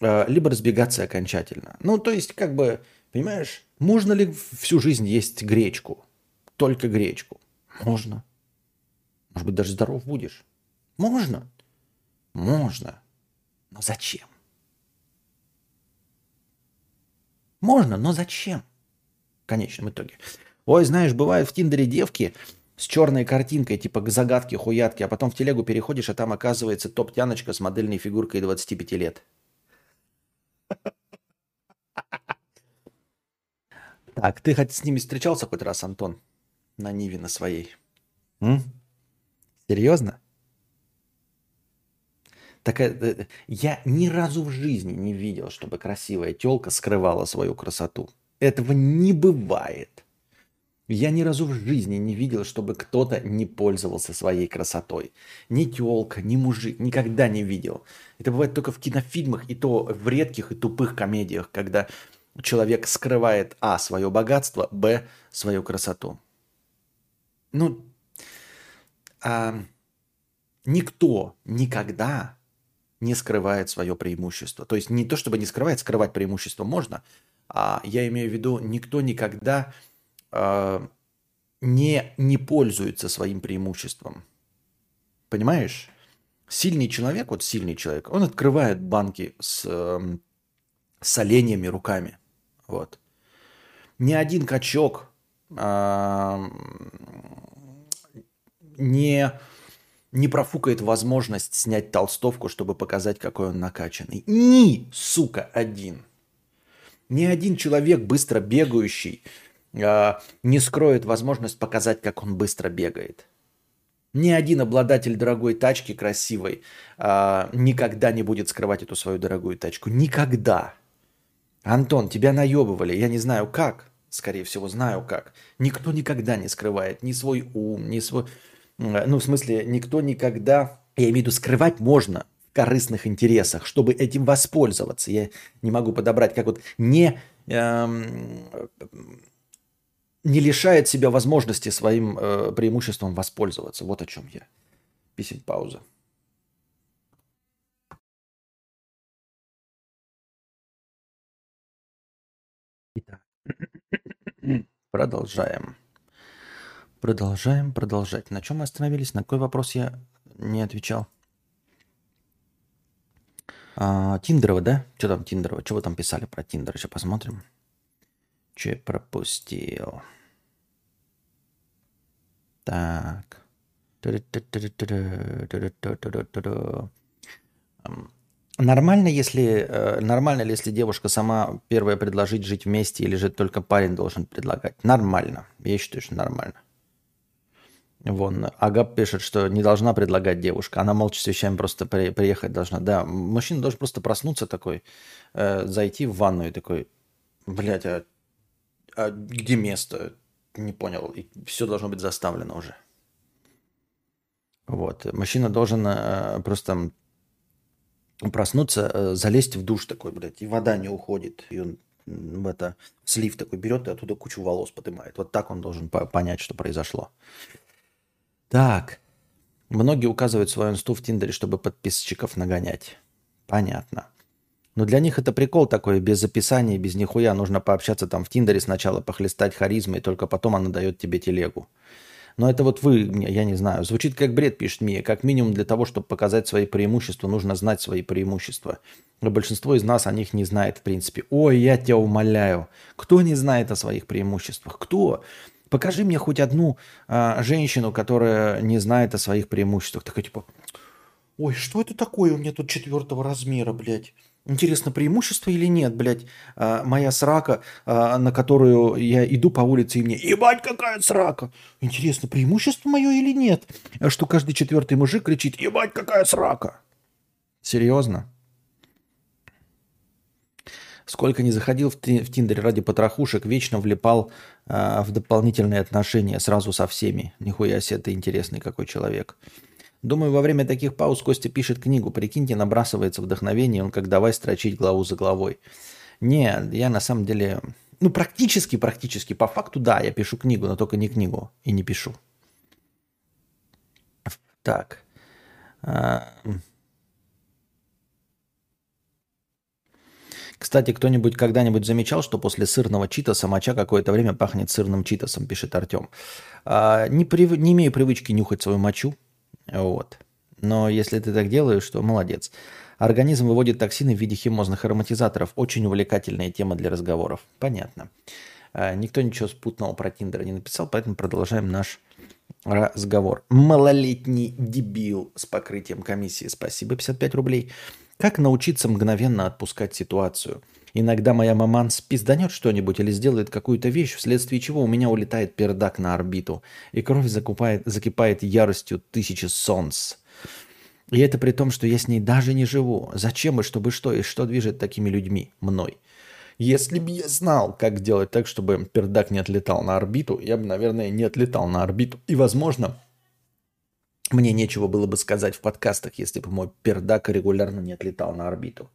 э, либо разбегаться окончательно. Ну, то есть, как бы, понимаешь, можно ли всю жизнь есть гречку? Только гречку. Можно. Может быть, даже здоров будешь. Можно. Можно. Но зачем? Можно, но зачем? В конечном итоге. Ой, знаешь, бывают в Тиндере девки с черной картинкой, типа загадки, хуятки, а потом в телегу переходишь, а там оказывается топ-тяночка с модельной фигуркой 25 лет. Так, ты хоть с ними встречался хоть раз, Антон? На Ниве на своей. М? Серьезно? Так э, я ни разу в жизни не видел, чтобы красивая телка скрывала свою красоту. Этого не бывает. Я ни разу в жизни не видел, чтобы кто-то не пользовался своей красотой. Ни телка, ни мужик, никогда не видел. Это бывает только в кинофильмах, и то в редких и тупых комедиях, когда человек скрывает а. свое богатство, б. свою красоту. Ну, а, никто никогда не скрывает свое преимущество. То есть не то, чтобы не скрывает, скрывать преимущество можно, а я имею в виду, никто никогда э, не, не пользуется своим преимуществом. Понимаешь? Сильный человек, вот сильный человек, он открывает банки с, э, с оленями руками. Вот. Ни один качок э, не не профукает возможность снять толстовку, чтобы показать, какой он накачанный. Ни, сука, один. Ни один человек, быстро бегающий, э, не скроет возможность показать, как он быстро бегает. Ни один обладатель дорогой тачки красивой э, никогда не будет скрывать эту свою дорогую тачку. Никогда. Антон, тебя наебывали. Я не знаю как. Скорее всего, знаю как. Никто никогда не скрывает ни свой ум, ни свой ну, в смысле, никто никогда, я имею в виду, скрывать можно в корыстных интересах, чтобы этим воспользоваться. Я не могу подобрать, как вот не, эм, не лишает себя возможности своим э, преимуществом воспользоваться. Вот о чем я. Писать пауза. Итак, продолжаем. Продолжаем продолжать. На чем мы остановились? На какой вопрос я не отвечал? А, Тиндерова, да? Что там Тиндерова? Вы там писали про Тиндер? Сейчас посмотрим. Че пропустил? Так. Нормально, если э, нормально ли, если девушка сама первая предложить жить вместе, или же только парень должен предлагать? Нормально. Я считаю, что нормально. Вон, Агап пишет, что не должна предлагать девушка. Она молча с вещами просто при, приехать должна. Да, мужчина должен просто проснуться такой, э, зайти в ванную такой, блядь, а, а где место? Не понял. И все должно быть заставлено уже. Вот. Мужчина должен э, просто проснуться, э, залезть в душ такой, блядь, и вода не уходит. И он в это слив такой берет и оттуда кучу волос поднимает. Вот так он должен понять, что произошло. Так. Многие указывают свою инсту в Тиндере, чтобы подписчиков нагонять. Понятно. Но для них это прикол такой, без описания, без нихуя. Нужно пообщаться там в Тиндере сначала, похлестать харизмой, только потом она дает тебе телегу. Но это вот вы, я не знаю, звучит как бред, пишет Мия. Как минимум для того, чтобы показать свои преимущества, нужно знать свои преимущества. Но большинство из нас о них не знает в принципе. Ой, я тебя умоляю. Кто не знает о своих преимуществах? Кто? Покажи мне хоть одну а, женщину, которая не знает о своих преимуществах. Такая типа, ой, что это такое у меня тут четвертого размера, блядь? Интересно, преимущество или нет, блядь, а, моя срака, а, на которую я иду по улице, и мне «Ебать, какая срака!» Интересно, преимущество мое или нет? Что каждый четвертый мужик кричит «Ебать, какая срака!» Серьезно? Сколько не заходил в, Тиндере ради потрохушек, вечно влипал э, в дополнительные отношения сразу со всеми. Нихуя себе, ты интересный какой человек. Думаю, во время таких пауз Костя пишет книгу. Прикиньте, набрасывается вдохновение, он как давай строчить главу за главой. Не, я на самом деле... Ну, практически, практически, по факту, да, я пишу книгу, но только не книгу. И не пишу. Так. Кстати, кто-нибудь когда-нибудь замечал, что после сырного читаса моча какое-то время пахнет сырным читасом, пишет Артем. А, не, прив... не имею привычки нюхать свою мочу, вот. Но если ты так делаешь, то молодец. Организм выводит токсины в виде химозных ароматизаторов. Очень увлекательная тема для разговоров. Понятно. А, никто ничего спутного про Тиндер не написал, поэтому продолжаем наш разговор. Малолетний дебил с покрытием комиссии. Спасибо, 55 рублей. Как научиться мгновенно отпускать ситуацию? Иногда моя маман спизданет что-нибудь или сделает какую-то вещь, вследствие чего у меня улетает пердак на орбиту, и кровь закупает, закипает яростью тысячи солнц. И это при том, что я с ней даже не живу. Зачем и чтобы что, и что движет такими людьми, мной? Если бы я знал, как делать так, чтобы пердак не отлетал на орбиту, я бы, наверное, не отлетал на орбиту. И, возможно, мне нечего было бы сказать в подкастах, если бы мой пердак регулярно не отлетал на орбиту.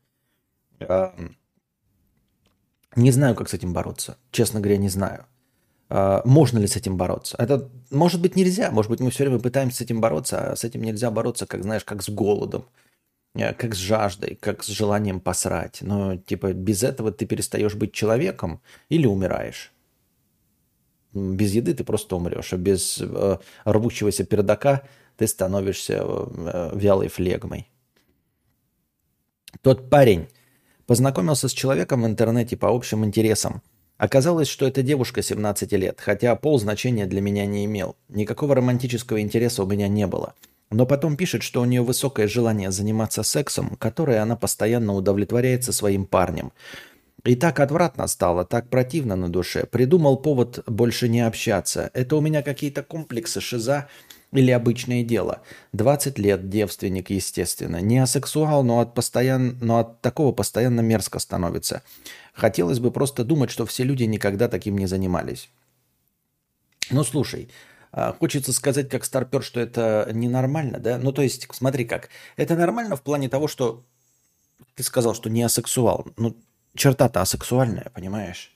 А, не знаю, как с этим бороться. Честно говоря, не знаю. А, можно ли с этим бороться? Это может быть нельзя. Может быть, мы все время пытаемся с этим бороться, а с этим нельзя бороться, как знаешь, как с голодом, э, как с жаждой, как с желанием посрать. Но типа без этого ты перестаешь быть человеком или умираешь. Без еды ты просто умрешь, а без э, рвущегося пердака ты становишься э, вялой флегмой. Тот парень познакомился с человеком в интернете по общим интересам. Оказалось, что это девушка 17 лет, хотя пол значения для меня не имел. Никакого романтического интереса у меня не было. Но потом пишет, что у нее высокое желание заниматься сексом, которое она постоянно удовлетворяется своим парнем. И так отвратно стало, так противно на душе. Придумал повод больше не общаться. Это у меня какие-то комплексы, шиза или обычное дело. 20 лет девственник, естественно. Не асексуал, но от, постоян... но от такого постоянно мерзко становится. Хотелось бы просто думать, что все люди никогда таким не занимались. Ну, слушай, а, хочется сказать как старпер, что это ненормально, да? Ну, то есть, смотри как. Это нормально в плане того, что ты сказал, что не асексуал. Ну, черта-то асексуальная, понимаешь?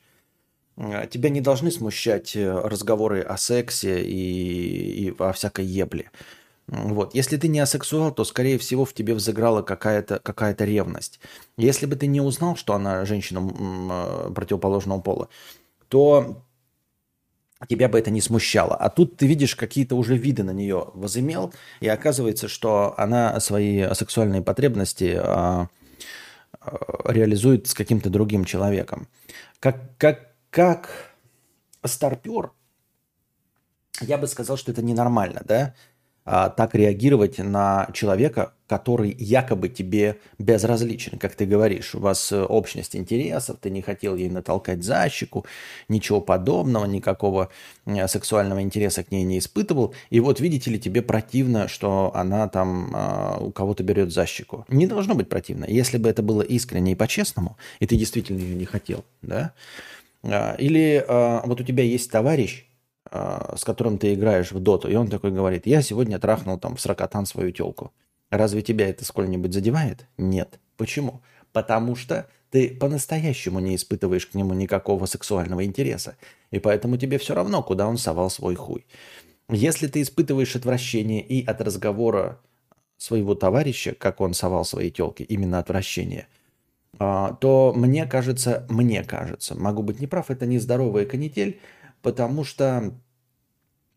А, тебя не должны смущать э, разговоры о сексе и, и о всякой ебле. Вот. Если ты не асексуал, то, скорее всего, в тебе взыграла какая-то какая ревность. Если бы ты не узнал, что она женщина э, противоположного пола, то тебя бы это не смущало. А тут ты видишь какие-то уже виды на нее возымел, и оказывается, что она свои сексуальные потребности а, реализует с каким-то другим человеком. Как, как, как старпер, я бы сказал, что это ненормально, да, а, так реагировать на человека, который якобы тебе безразличен, как ты говоришь. У вас э, общность интересов, ты не хотел ей натолкать за щеку, ничего подобного, никакого э, сексуального интереса к ней не испытывал. И вот, видите ли, тебе противно, что она там а, у кого-то берет за щеку. Не должно быть противно. Если бы это было искренне и по-честному, и ты действительно ее не хотел, да, или а, вот у тебя есть товарищ, а, с которым ты играешь в доту, и он такой говорит, я сегодня трахнул там в сракотан свою телку. Разве тебя это сколь-нибудь задевает? Нет. Почему? Потому что ты по-настоящему не испытываешь к нему никакого сексуального интереса. И поэтому тебе все равно, куда он совал свой хуй. Если ты испытываешь отвращение и от разговора своего товарища, как он совал своей телке, именно отвращение – а, то мне кажется, мне кажется, могу быть неправ, это нездоровая канитель, потому что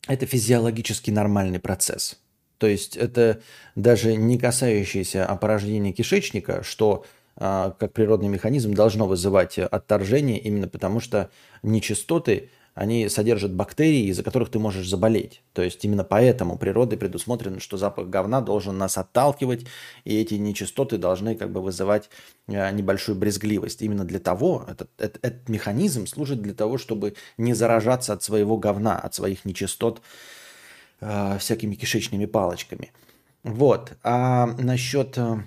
это физиологически нормальный процесс. То есть это даже не касающийся опорожнения кишечника, что а, как природный механизм должно вызывать отторжение именно потому, что нечистоты они содержат бактерии, из-за которых ты можешь заболеть. То есть именно поэтому природой предусмотрено, что запах говна должен нас отталкивать, и эти нечистоты должны как бы вызывать э, небольшую брезгливость. Именно для того, этот, этот, этот механизм служит для того, чтобы не заражаться от своего говна, от своих нечистот э, всякими кишечными палочками. Вот. А насчет э,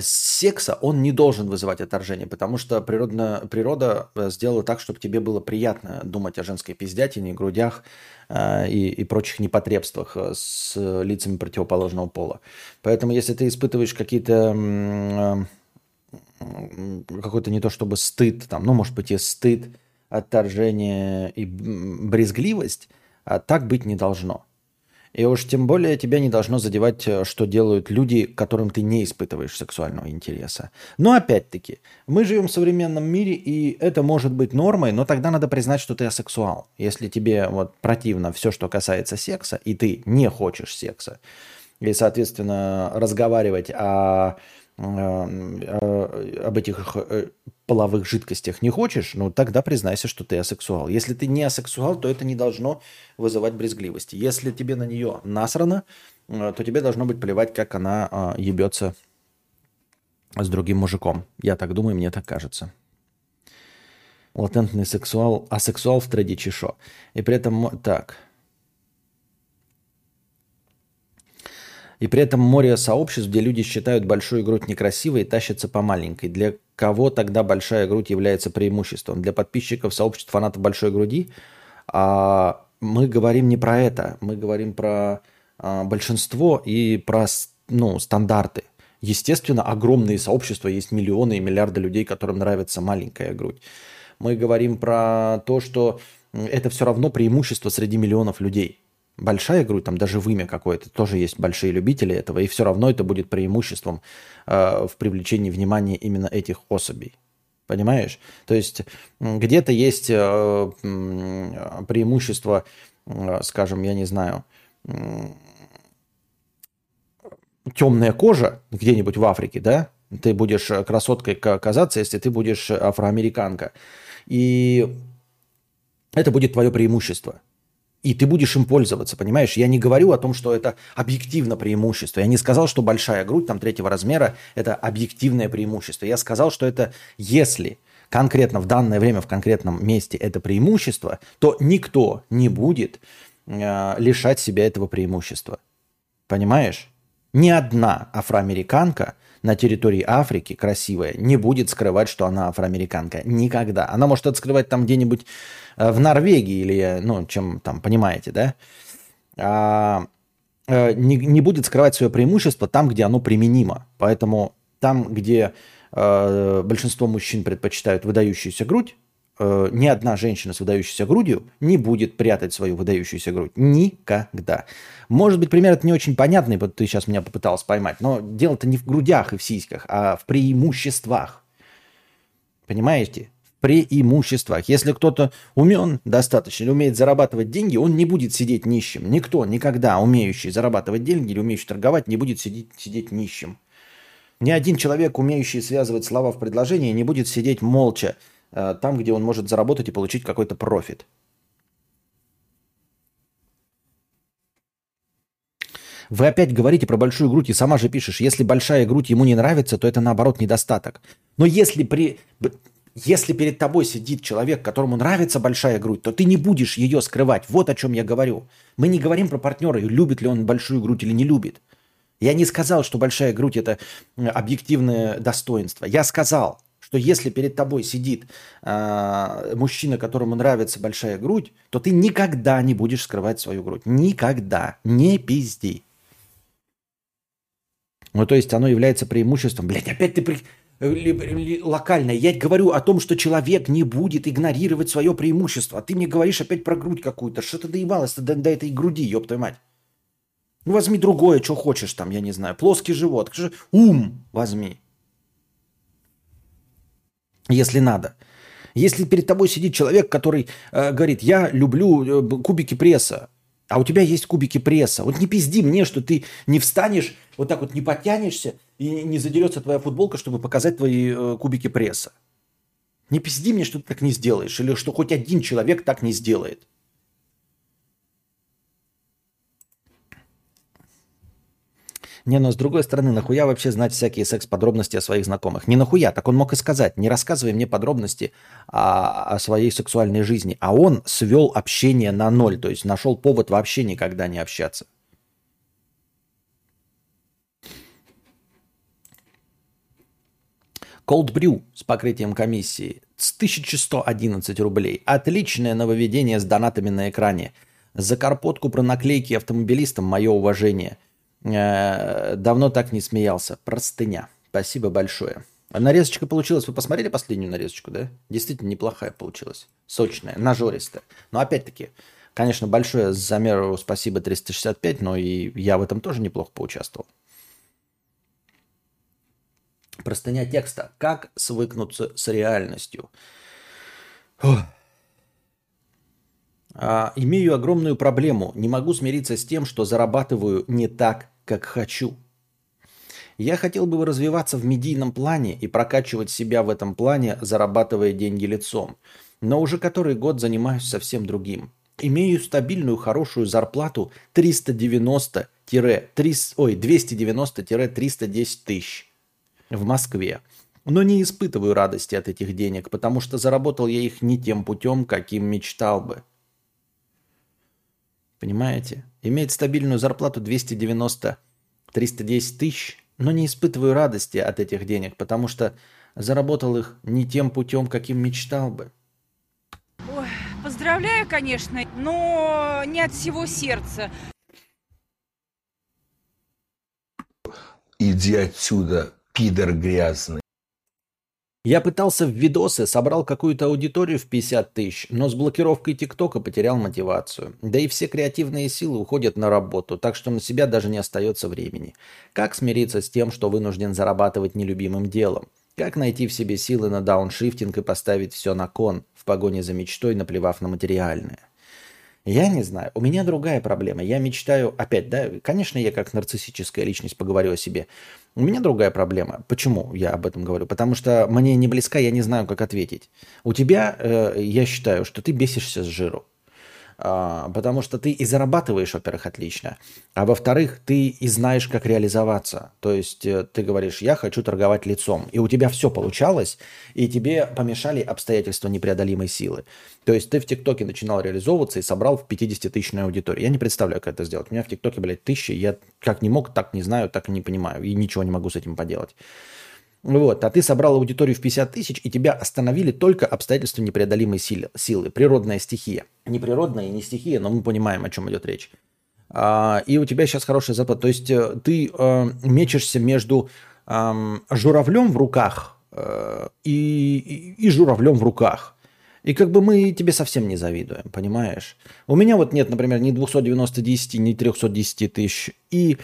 секса он не должен вызывать отторжение, потому что природно, природа э, сделала так, чтобы тебе было приятно думать о женской пиздятине, грудях э, и, и прочих непотребствах с лицами противоположного пола. Поэтому если ты испытываешь какие-то какой-то не то чтобы стыд, там, ну, может быть, и стыд, отторжение и брезгливость, а так быть не должно. И уж тем более тебя не должно задевать, э, что делают люди, которым ты не испытываешь сексуального интереса. Но опять-таки, мы живем в современном мире, и это может быть нормой, но тогда надо признать, что ты асексуал. Если тебе вот противно все, что касается секса, и ты не хочешь секса, и, соответственно, разговаривать о об этих э, половых жидкостях не хочешь, ну тогда признайся, что ты асексуал. Если ты не асексуал, то это не должно вызывать брезгливости. Если тебе на нее насрано, э, то тебе должно быть плевать, как она ебется с другим мужиком. Я так думаю, мне так кажется. Латентный сексуал, асексуал в треде чешо. И при этом так – И при этом море сообществ, где люди считают большую грудь некрасивой и тащатся по маленькой. Для кого тогда большая грудь является преимуществом? Для подписчиков сообществ фанатов большой груди? А мы говорим не про это. Мы говорим про а, большинство и про ну, стандарты. Естественно, огромные сообщества, есть миллионы и миллиарды людей, которым нравится маленькая грудь. Мы говорим про то, что это все равно преимущество среди миллионов людей – большая грудь, там даже вымя какое-то, тоже есть большие любители этого, и все равно это будет преимуществом э, в привлечении внимания именно этих особей. Понимаешь? То есть где-то есть э, преимущество, э, скажем, я не знаю, э, темная кожа где-нибудь в Африке, да? Ты будешь красоткой казаться, если ты будешь афроамериканка. И это будет твое преимущество. И ты будешь им пользоваться, понимаешь? Я не говорю о том, что это объективно преимущество. Я не сказал, что большая грудь там третьего размера – это объективное преимущество. Я сказал, что это если конкретно в данное время, в конкретном месте это преимущество, то никто не будет э, лишать себя этого преимущества. Понимаешь? Ни одна афроамериканка на территории Африки красивая не будет скрывать, что она афроамериканка. Никогда. Она может это скрывать там где-нибудь в Норвегии или, ну, чем там, понимаете, да, а, э, не, не будет скрывать свое преимущество там, где оно применимо. Поэтому там, где э, большинство мужчин предпочитают выдающуюся грудь, э, ни одна женщина с выдающейся грудью не будет прятать свою выдающуюся грудь. Никогда. Может быть, пример это не очень понятный, вот ты сейчас меня попытался поймать, но дело-то не в грудях и в сиськах, а в преимуществах. Понимаете? Преимуществах. Если кто-то умен достаточно или умеет зарабатывать деньги, он не будет сидеть нищим. Никто никогда умеющий зарабатывать деньги или умеющий торговать не будет сидеть, сидеть нищим. Ни один человек, умеющий связывать слова в предложении, не будет сидеть молча э, там, где он может заработать и получить какой-то профит. Вы опять говорите про большую грудь и сама же пишешь, если большая грудь ему не нравится, то это наоборот недостаток. Но если при... Если перед тобой сидит человек, которому нравится большая грудь, то ты не будешь ее скрывать. Вот о чем я говорю. Мы не говорим про партнера, любит ли он большую грудь или не любит. Я не сказал, что большая грудь это объективное достоинство. Я сказал, что если перед тобой сидит э, мужчина, которому нравится большая грудь, то ты никогда не будешь скрывать свою грудь. Никогда. Не пизди. Ну, то есть оно является преимуществом. Блять, опять ты... локальное. Я говорю о том, что человек не будет игнорировать свое преимущество. А ты мне говоришь опять про грудь какую-то. Что ты доебалась до, до этой груди, ёб твою мать. Ну возьми другое, что хочешь там, я не знаю. Плоский живот. Ум возьми. Если надо. Если перед тобой сидит человек, который э, говорит, я люблю э, кубики пресса, а у тебя есть кубики пресса. Вот не пизди мне, что ты не встанешь, вот так вот не подтянешься, и не задерется твоя футболка, чтобы показать твои э, кубики пресса. Не пизди мне, что ты так не сделаешь, или что хоть один человек так не сделает. Не, но с другой стороны, нахуя вообще знать всякие секс-подробности о своих знакомых? Не нахуя, так он мог и сказать, не рассказывай мне подробности о, о своей сексуальной жизни. А он свел общение на ноль, то есть нашел повод вообще никогда не общаться. Cold Brew с покрытием комиссии с 1111 рублей. Отличное нововведение с донатами на экране. За карпотку про наклейки автомобилистам мое уважение. Э, давно так не смеялся. Простыня. Спасибо большое. Нарезочка получилась. Вы посмотрели последнюю нарезочку, да? Действительно неплохая получилась. Сочная, нажористая. Но опять-таки, конечно, большое замеру спасибо 365, но и я в этом тоже неплохо поучаствовал. Простыня текста. Как свыкнуться с реальностью? А, имею огромную проблему. Не могу смириться с тем, что зарабатываю не так, как хочу. Я хотел бы развиваться в медийном плане и прокачивать себя в этом плане, зарабатывая деньги лицом. Но уже который год занимаюсь совсем другим. Имею стабильную хорошую зарплату 390 ой, 290-310 тысяч в Москве. Но не испытываю радости от этих денег, потому что заработал я их не тем путем, каким мечтал бы. Понимаете? Иметь стабильную зарплату 290-310 тысяч, но не испытываю радости от этих денег, потому что заработал их не тем путем, каким мечтал бы. Ой, поздравляю, конечно, но не от всего сердца. Иди отсюда, пидор грязный. Я пытался в видосы, собрал какую-то аудиторию в 50 тысяч, но с блокировкой ТикТока потерял мотивацию. Да и все креативные силы уходят на работу, так что на себя даже не остается времени. Как смириться с тем, что вынужден зарабатывать нелюбимым делом? Как найти в себе силы на дауншифтинг и поставить все на кон, в погоне за мечтой, наплевав на материальное? Я не знаю. У меня другая проблема. Я мечтаю, опять, да, конечно, я как нарциссическая личность поговорю о себе. У меня другая проблема. Почему я об этом говорю? Потому что мне не близка, я не знаю, как ответить. У тебя, э, я считаю, что ты бесишься с жиру. А, потому что ты и зарабатываешь, во-первых, отлично, а во-вторых, ты и знаешь, как реализоваться. То есть э, ты говоришь, я хочу торговать лицом, и у тебя все получалось, и тебе помешали обстоятельства непреодолимой силы. То есть ты в ТикТоке начинал реализовываться и собрал в 50-тысячную аудиторию. Я не представляю, как это сделать. У меня в ТикТоке, блядь, тысячи, я как не мог, так не знаю, так и не понимаю, и ничего не могу с этим поделать. Вот, а ты собрал аудиторию в 50 тысяч, и тебя остановили только обстоятельства непреодолимой силы, силы природная стихия. Не природная не стихия, но мы понимаем, о чем идет речь. А, и у тебя сейчас хороший запад. То есть э, ты э, мечешься между э, журавлем в руках э, и, и, и журавлем в руках. И как бы мы тебе совсем не завидуем, понимаешь? У меня вот нет, например, ни 290 ни 310 тысяч. И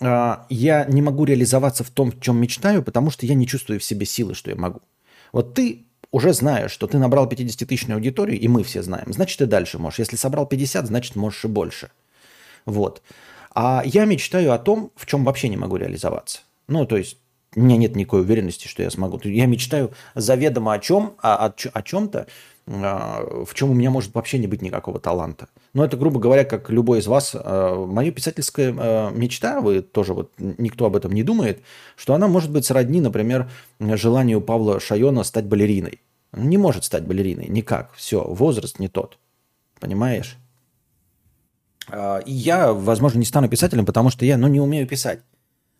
я не могу реализоваться в том, в чем мечтаю, потому что я не чувствую в себе силы, что я могу. Вот ты уже знаешь, что ты набрал 50-тысячную аудиторию, и мы все знаем, значит, и дальше можешь. Если собрал 50, значит, можешь и больше. Вот. А я мечтаю о том, в чем вообще не могу реализоваться. Ну, то есть у меня нет никакой уверенности, что я смогу. Я мечтаю заведомо о чем, о, о, о чем-то, а, в чем у меня может вообще не быть никакого таланта. Но это, грубо говоря, как любой из вас, а, моя писательская а, мечта, вы тоже вот никто об этом не думает, что она может быть сродни, например, желанию Павла Шайона стать балериной. Не может стать балериной, никак. Все, возраст не тот. Понимаешь? И я, возможно, не стану писателем, потому что я, ну, не умею писать.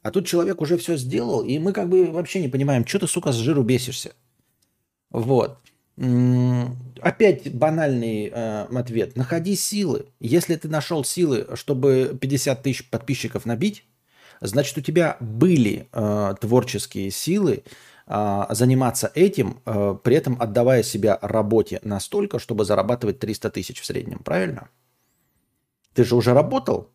А тут человек уже все сделал, и мы как бы вообще не понимаем, что ты, сука, с жиру бесишься. Вот. Опять банальный э, ответ. Находи силы. Если ты нашел силы, чтобы 50 тысяч подписчиков набить, значит, у тебя были э, творческие силы э, заниматься этим, э, при этом отдавая себя работе настолько, чтобы зарабатывать 300 тысяч в среднем. Правильно? Ты же уже работал,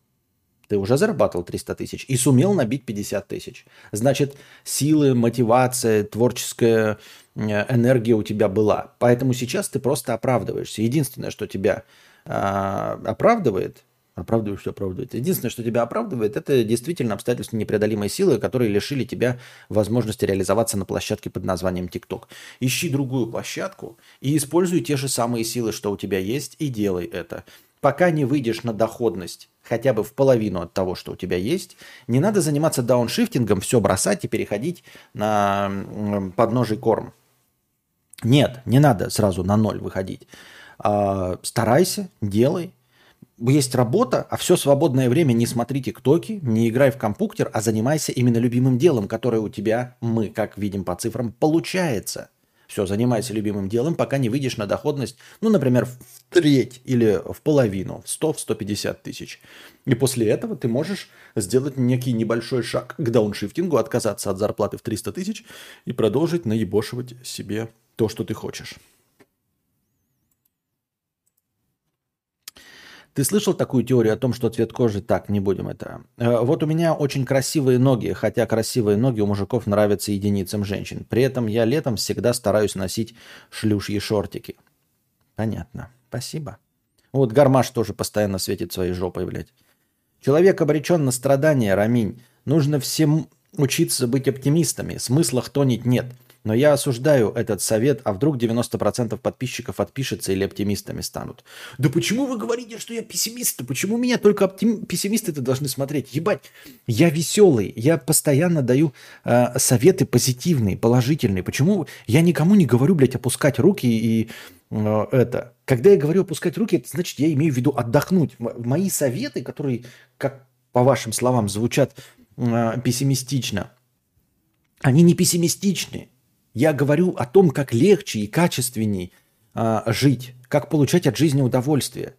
ты уже зарабатывал 300 тысяч и сумел набить 50 тысяч. Значит, силы, мотивация, творческая э, энергия у тебя была. Поэтому сейчас ты просто оправдываешься. Единственное, что тебя э, оправдывает, Оправдываешь, что оправдывает. Единственное, что тебя оправдывает, это действительно обстоятельства непреодолимой силы, которые лишили тебя возможности реализоваться на площадке под названием ТикТок. Ищи другую площадку и используй те же самые силы, что у тебя есть, и делай это. Пока не выйдешь на доходность хотя бы в половину от того, что у тебя есть, не надо заниматься дауншифтингом, все бросать и переходить на подножий корм. Нет, не надо сразу на ноль выходить. А, старайся, делай, есть работа, а все свободное время не смотри тиктоки, не играй в компьютер, а занимайся именно любимым делом, которое у тебя, мы, как видим по цифрам, получается. Все, занимайся любимым делом, пока не выйдешь на доходность, ну, например, в треть или в половину, в 100-150 тысяч. И после этого ты можешь сделать некий небольшой шаг к дауншифтингу, отказаться от зарплаты в 300 тысяч и продолжить наебошивать себе то, что ты хочешь. Ты слышал такую теорию о том, что цвет кожи так, не будем это. Э, вот у меня очень красивые ноги, хотя красивые ноги у мужиков нравятся единицам женщин. При этом я летом всегда стараюсь носить шлюшьи шортики. Понятно. Спасибо. Вот гармаш тоже постоянно светит своей жопой, блядь. Человек обречен на страдания, Раминь. Нужно всем учиться быть оптимистами. Смысла хтонить нет. Но я осуждаю этот совет, а вдруг 90% подписчиков отпишется или оптимистами станут. Да почему вы говорите, что я пессимист? Почему меня только оптим... пессимисты-то должны смотреть? Ебать, я веселый, я постоянно даю э, советы позитивные, положительные. Почему я никому не говорю, блядь, опускать руки и э, это? Когда я говорю опускать руки, это значит, я имею в виду отдохнуть. Мои советы, которые, как по вашим словам, звучат э, пессимистично, они не пессимистичны. Я говорю о том, как легче и качественней а, жить, как получать от жизни удовольствие.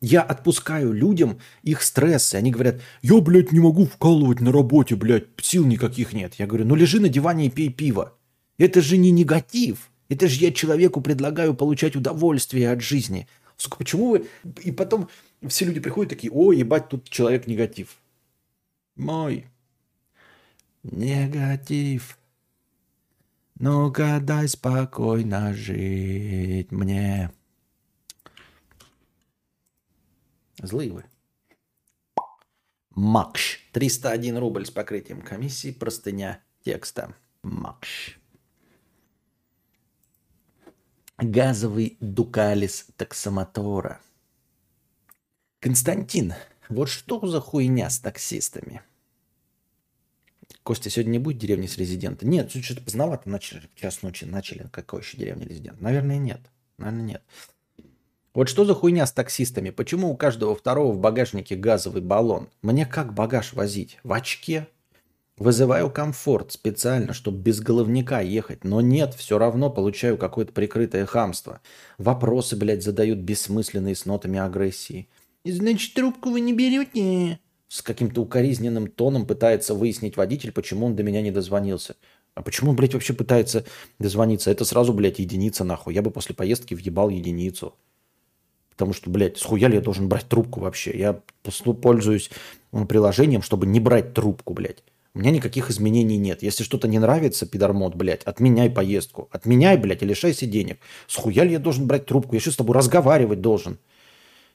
Я отпускаю людям их стрессы. Они говорят, я, блядь, не могу вкалывать на работе, блядь, сил никаких нет. Я говорю, ну лежи на диване и пей пиво. Это же не негатив. Это же я человеку предлагаю получать удовольствие от жизни. Сука, почему вы... И потом все люди приходят такие, о, ебать, тут человек негатив. Мой негатив. Ну-ка, дай спокойно жить мне. Злые вы. Макш. 301 рубль с покрытием комиссии. Простыня текста. Макш. Газовый дукалис таксомотора. Константин, вот что за хуйня с таксистами? Костя, сегодня не будет деревни с резидента? Нет, что-то поздновато начали, в час ночи начали. Какой еще деревня резидент? Наверное, нет. Наверное, нет. Вот что за хуйня с таксистами? Почему у каждого второго в багажнике газовый баллон? Мне как багаж возить? В очке? Вызываю комфорт специально, чтобы без головника ехать. Но нет, все равно получаю какое-то прикрытое хамство. Вопросы, блядь, задают бессмысленные с нотами агрессии. Значит, трубку вы не берете? С каким-то укоризненным тоном пытается выяснить водитель, почему он до меня не дозвонился. А почему он, блядь, вообще пытается дозвониться? Это сразу, блядь, единица нахуй. Я бы после поездки въебал единицу. Потому что, блядь, схуя ли я должен брать трубку вообще? Я пользуюсь приложением, чтобы не брать трубку, блядь. У меня никаких изменений нет. Если что-то не нравится, пидормот, блядь, отменяй поездку. Отменяй, блядь, и лишайся денег. Схуя ли я должен брать трубку? Я что, с тобой разговаривать должен?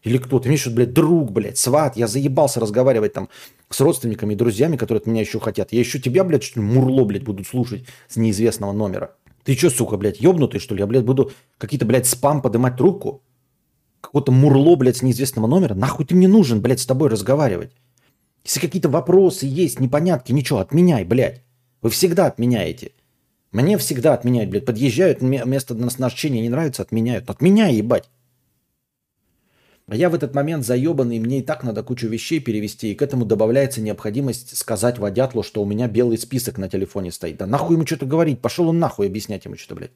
Или кто? Ты имеешь в виду, блядь, друг, блядь, сват. Я заебался разговаривать там с родственниками и друзьями, которые от меня еще хотят. Я еще тебя, блядь, что ли, мурло, блядь, буду слушать с неизвестного номера. Ты что, сука, блядь, ебнутый, что ли? Я, блядь, буду какие-то, блядь, спам поднимать трубку? Какое-то мурло, блядь, с неизвестного номера? Нахуй ты мне нужен, блядь, с тобой разговаривать? Если какие-то вопросы есть, непонятки, ничего, отменяй, блядь. Вы всегда отменяете. Мне всегда отменяют, блядь. Подъезжают, место назначения не нравится, отменяют. Отменяй, ебать. А я в этот момент заебанный, мне и так надо кучу вещей перевести, и к этому добавляется необходимость сказать водятлу, что у меня белый список на телефоне стоит. Да нахуй ему что-то говорить, пошел он нахуй объяснять ему что-то, блядь.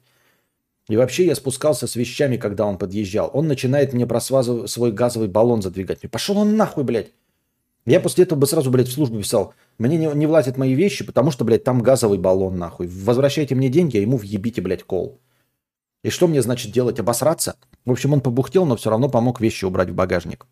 И вообще я спускался с вещами, когда он подъезжал. Он начинает мне про свой газовый баллон задвигать. Пошел он нахуй, блядь. Я после этого бы сразу, блядь, в службу писал. Мне не, не влазят мои вещи, потому что, блядь, там газовый баллон, нахуй. Возвращайте мне деньги, а ему въебите, блядь, кол. И что мне, значит, делать? Обосраться? В общем, он побухтел, но все равно помог вещи убрать в багажник.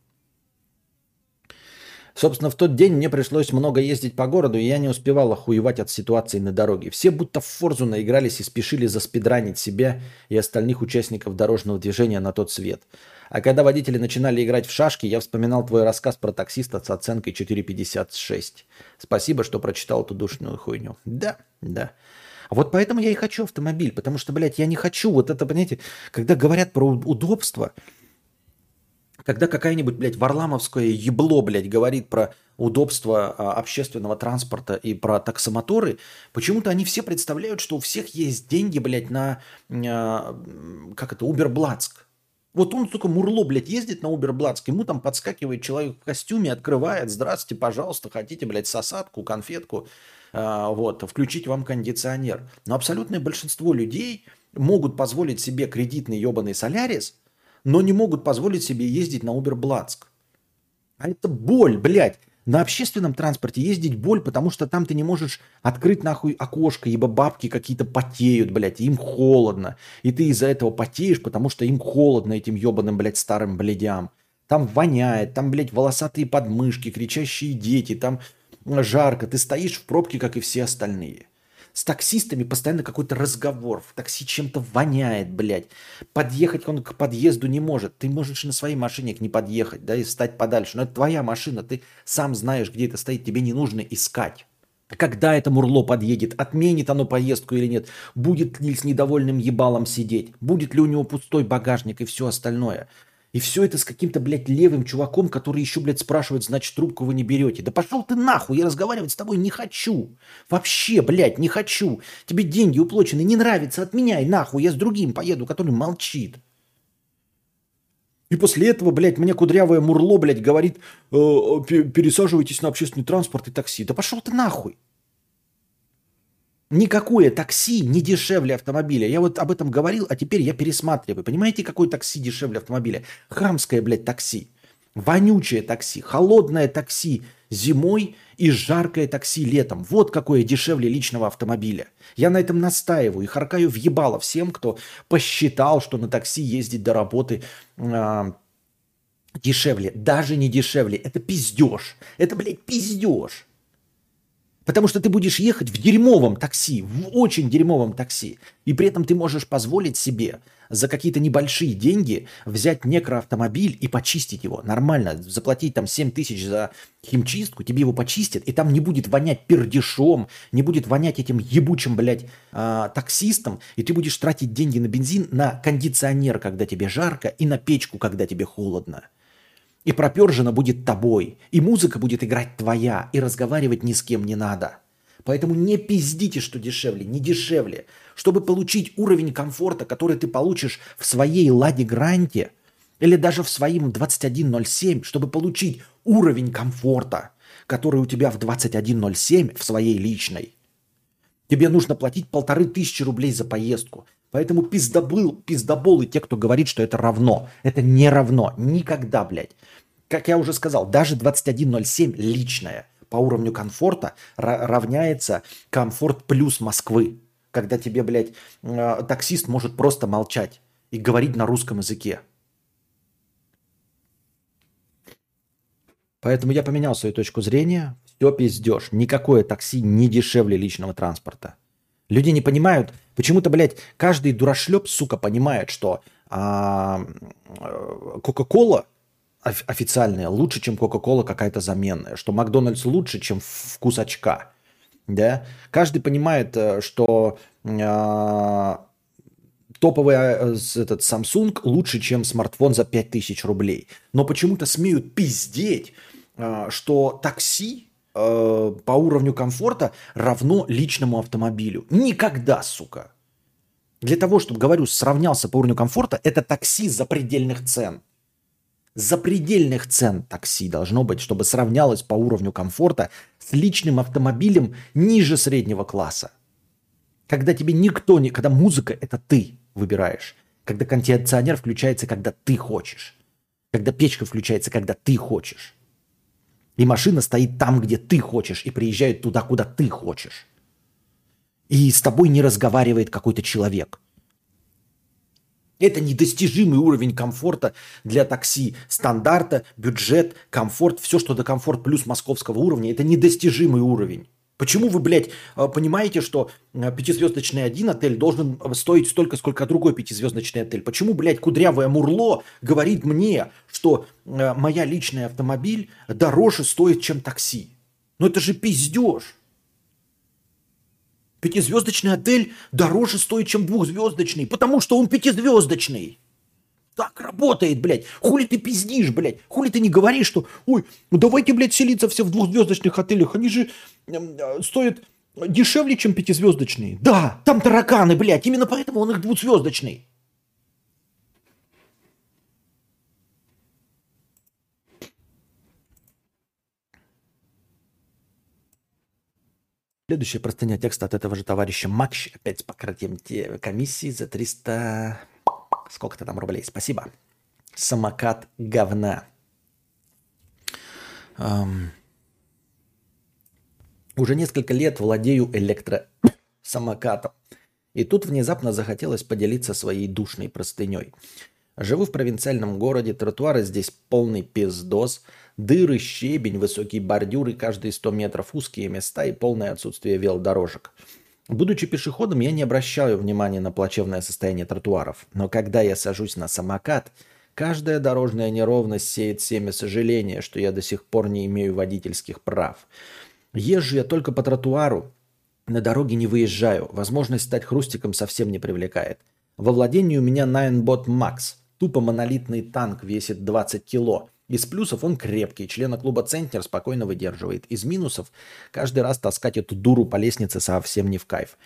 Собственно, в тот день мне пришлось много ездить по городу, и я не успевал охуевать от ситуации на дороге. Все будто в форзу наигрались и спешили заспидранить себя и остальных участников дорожного движения на тот свет. А когда водители начинали играть в шашки, я вспоминал твой рассказ про таксиста с оценкой 4,56. Спасибо, что прочитал эту душную хуйню. Да, да. Вот поэтому я и хочу автомобиль, потому что, блядь, я не хочу вот это, понимаете, когда говорят про удобство, когда какая-нибудь, блядь, варламовское ебло, блядь, говорит про удобство а, общественного транспорта и про таксомоторы, почему-то они все представляют, что у всех есть деньги, блядь, на, а, как это, Уберблацк. Вот он, только Мурло, блядь, ездит на Уберблацк, ему там подскакивает человек в костюме, открывает, здравствуйте, пожалуйста, хотите, блядь, сосадку, конфетку, а, вот, включить вам кондиционер. Но абсолютное большинство людей могут позволить себе кредитный ебаный солярис – но не могут позволить себе ездить на Уберблацк. А это боль, блядь. На общественном транспорте ездить боль, потому что там ты не можешь открыть нахуй окошко, ибо бабки какие-то потеют, блядь, им холодно. И ты из-за этого потеешь, потому что им холодно этим ебаным, блядь, старым блядям. Там воняет, там, блядь, волосатые подмышки, кричащие дети, там жарко. Ты стоишь в пробке, как и все остальные. С таксистами постоянно какой-то разговор. В такси чем-то воняет, блядь. Подъехать он к подъезду не может. Ты можешь на своей машине к не подъехать, да, и стать подальше. Но это твоя машина, ты сам знаешь, где это стоит, тебе не нужно искать. Когда это Мурло подъедет, отменит оно поездку или нет, будет ли с недовольным ебалом сидеть, будет ли у него пустой багажник и все остальное – и все это с каким-то, блядь, левым чуваком, который еще, блядь, спрашивает, значит, трубку вы не берете. Да пошел ты нахуй, я разговаривать с тобой не хочу. Вообще, блядь, не хочу. Тебе деньги уплочены, не нравится, отменяй нахуй, я с другим поеду, который молчит. И после этого, блядь, мне кудрявое мурло, блядь, говорит, э, пересаживайтесь на общественный транспорт и такси. Да пошел ты нахуй. Никакое такси не дешевле автомобиля. Я вот об этом говорил, а теперь я пересматриваю. Понимаете, какое такси дешевле автомобиля? Хамское, блядь, такси. Вонючее такси. Холодное такси зимой и жаркое такси летом. Вот какое дешевле личного автомобиля. Я на этом настаиваю и харкаю в ебало всем, кто посчитал, что на такси ездить до работы э, дешевле. Даже не дешевле. Это пиздеж. Это, блядь, пиздеж. Потому что ты будешь ехать в дерьмовом такси, в очень дерьмовом такси. И при этом ты можешь позволить себе за какие-то небольшие деньги взять некроавтомобиль и почистить его. Нормально. Заплатить там 7 тысяч за химчистку, тебе его почистят, и там не будет вонять пердешом, не будет вонять этим ебучим, блядь, э, таксистом, и ты будешь тратить деньги на бензин, на кондиционер, когда тебе жарко, и на печку, когда тебе холодно. И пропержена будет тобой, и музыка будет играть твоя, и разговаривать ни с кем не надо. Поэтому не пиздите, что дешевле, не дешевле. Чтобы получить уровень комфорта, который ты получишь в своей Ладе Гранте, или даже в своем 2107, чтобы получить уровень комфорта, который у тебя в 2107 в своей личной, тебе нужно платить полторы тысячи рублей за поездку. Поэтому пиздобыл, пиздоболы те, кто говорит, что это равно. Это не равно. Никогда, блядь. Как я уже сказал, даже 21.07 личное по уровню комфорта равняется комфорт плюс Москвы. Когда тебе, блядь, э, таксист может просто молчать и говорить на русском языке. Поэтому я поменял свою точку зрения. Все пиздешь. Никакое такси не дешевле личного транспорта. Люди не понимают, почему-то, блядь, каждый дурашлеп, сука, понимает, что а, э, Кока-Кола официальная лучше, чем Кока-Кола какая-то заменная, что Макдональдс лучше, чем вкус очка. Да? Каждый понимает, э, что а, топовый э, этот Samsung лучше, чем смартфон за 5000 рублей. Но почему-то смеют пиздеть, а, что такси э, по уровню комфорта равно личному автомобилю. Никогда, сука. Для того, чтобы, говорю, сравнялся по уровню комфорта, это такси запредельных цен. Запредельных цен такси должно быть, чтобы сравнялось по уровню комфорта с личным автомобилем ниже среднего класса. Когда тебе никто не... Когда музыка – это ты выбираешь. Когда кондиционер включается, когда ты хочешь. Когда печка включается, когда ты хочешь. И машина стоит там, где ты хочешь, и приезжает туда, куда ты хочешь. И с тобой не разговаривает какой-то человек. Это недостижимый уровень комфорта для такси. Стандарта, бюджет, комфорт, все, что до комфорт плюс московского уровня, это недостижимый уровень. Почему вы, блядь, э, понимаете, что э, пятизвездочный один отель должен стоить столько, сколько другой пятизвездочный отель? Почему, блядь, кудрявое мурло говорит мне, что э, моя личный автомобиль дороже стоит, чем такси? Ну это же пиздеж. Пятизвездочный отель дороже стоит, чем двухзвездочный, потому что он пятизвездочный. Так работает, блядь. Хули ты пиздишь, блядь? Хули ты не говоришь, что, ой, ну давайте, блядь, селиться все в двухзвездочных отелях. Они же э, стоят дешевле, чем пятизвездочные. Да, там тараканы, блядь. Именно поэтому он их двухзвездочный. Следующая простыня текста от этого же товарища Макш. Опять с покрытием комиссии за 300... Сколько-то там рублей. Спасибо. Самокат говна. Эм... Уже несколько лет владею электросамокатом. И тут внезапно захотелось поделиться своей душной простыней. Живу в провинциальном городе, тротуары здесь полный пиздос, дыры, щебень, высокие бордюры, каждые 100 метров узкие места и полное отсутствие велодорожек. Будучи пешеходом, я не обращаю внимания на плачевное состояние тротуаров. Но когда я сажусь на самокат, каждая дорожная неровность сеет семя сожаления, что я до сих пор не имею водительских прав. Езжу я только по тротуару, на дороге не выезжаю. Возможность стать хрустиком совсем не привлекает. Во владении у меня Ninebot Max – Тупо монолитный танк весит 20 кило. Из плюсов он крепкий, члена клуба «Центнер» спокойно выдерживает. Из минусов каждый раз таскать эту дуру по лестнице совсем не в кайф.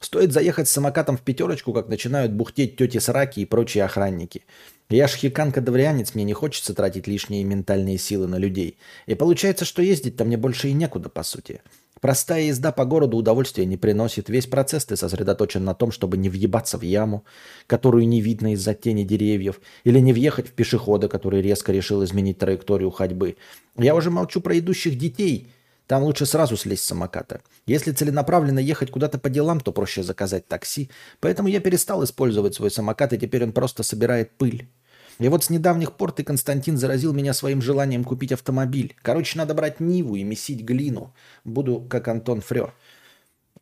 Стоит заехать с самокатом в пятерочку, как начинают бухтеть тети Сраки и прочие охранники. Я ж хикан-кадаврианец, мне не хочется тратить лишние ментальные силы на людей. И получается, что ездить-то мне больше и некуда, по сути. Простая езда по городу удовольствия не приносит. Весь процесс ты сосредоточен на том, чтобы не въебаться в яму, которую не видно из-за тени деревьев, или не въехать в пешехода, который резко решил изменить траекторию ходьбы. Я уже молчу про идущих детей. Там лучше сразу слезть с самоката. Если целенаправленно ехать куда-то по делам, то проще заказать такси. Поэтому я перестал использовать свой самокат, и теперь он просто собирает пыль. И вот с недавних пор ты, Константин, заразил меня своим желанием купить автомобиль. Короче, надо брать Ниву и месить глину. Буду как Антон Фрё.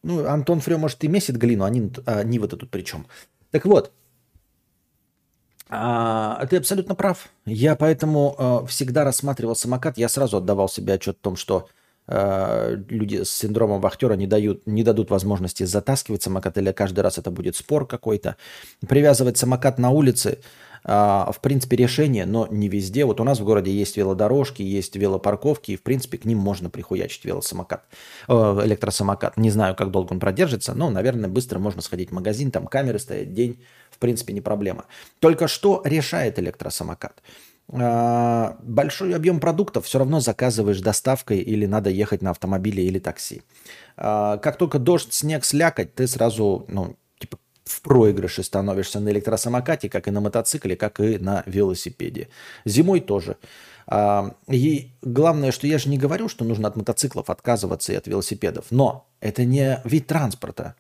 Ну, Антон Фрё, может, и месит глину, а, а Нива-то тут при чем? Так вот, а, ты абсолютно прав. Я поэтому а, всегда рассматривал самокат. Я сразу отдавал себе отчет в том, что а, люди с синдромом вахтера не, дают, не дадут возможности затаскивать самокат, или каждый раз это будет спор какой-то. Привязывать самокат на улице а, в принципе, решение, но не везде. Вот у нас в городе есть велодорожки, есть велопарковки, и, в принципе, к ним можно прихуячить велосамокат, э, электросамокат. Не знаю, как долго он продержится, но, наверное, быстро можно сходить в магазин, там камеры стоят, день, в принципе, не проблема. Только что решает электросамокат? А, большой объем продуктов все равно заказываешь доставкой или надо ехать на автомобиле или такси. А, как только дождь, снег, слякоть, ты сразу, ну, в проигрыше становишься на электросамокате, как и на мотоцикле, как и на велосипеде. Зимой тоже. А, и главное, что я же не говорю, что нужно от мотоциклов отказываться и от велосипедов, но это не вид транспорта.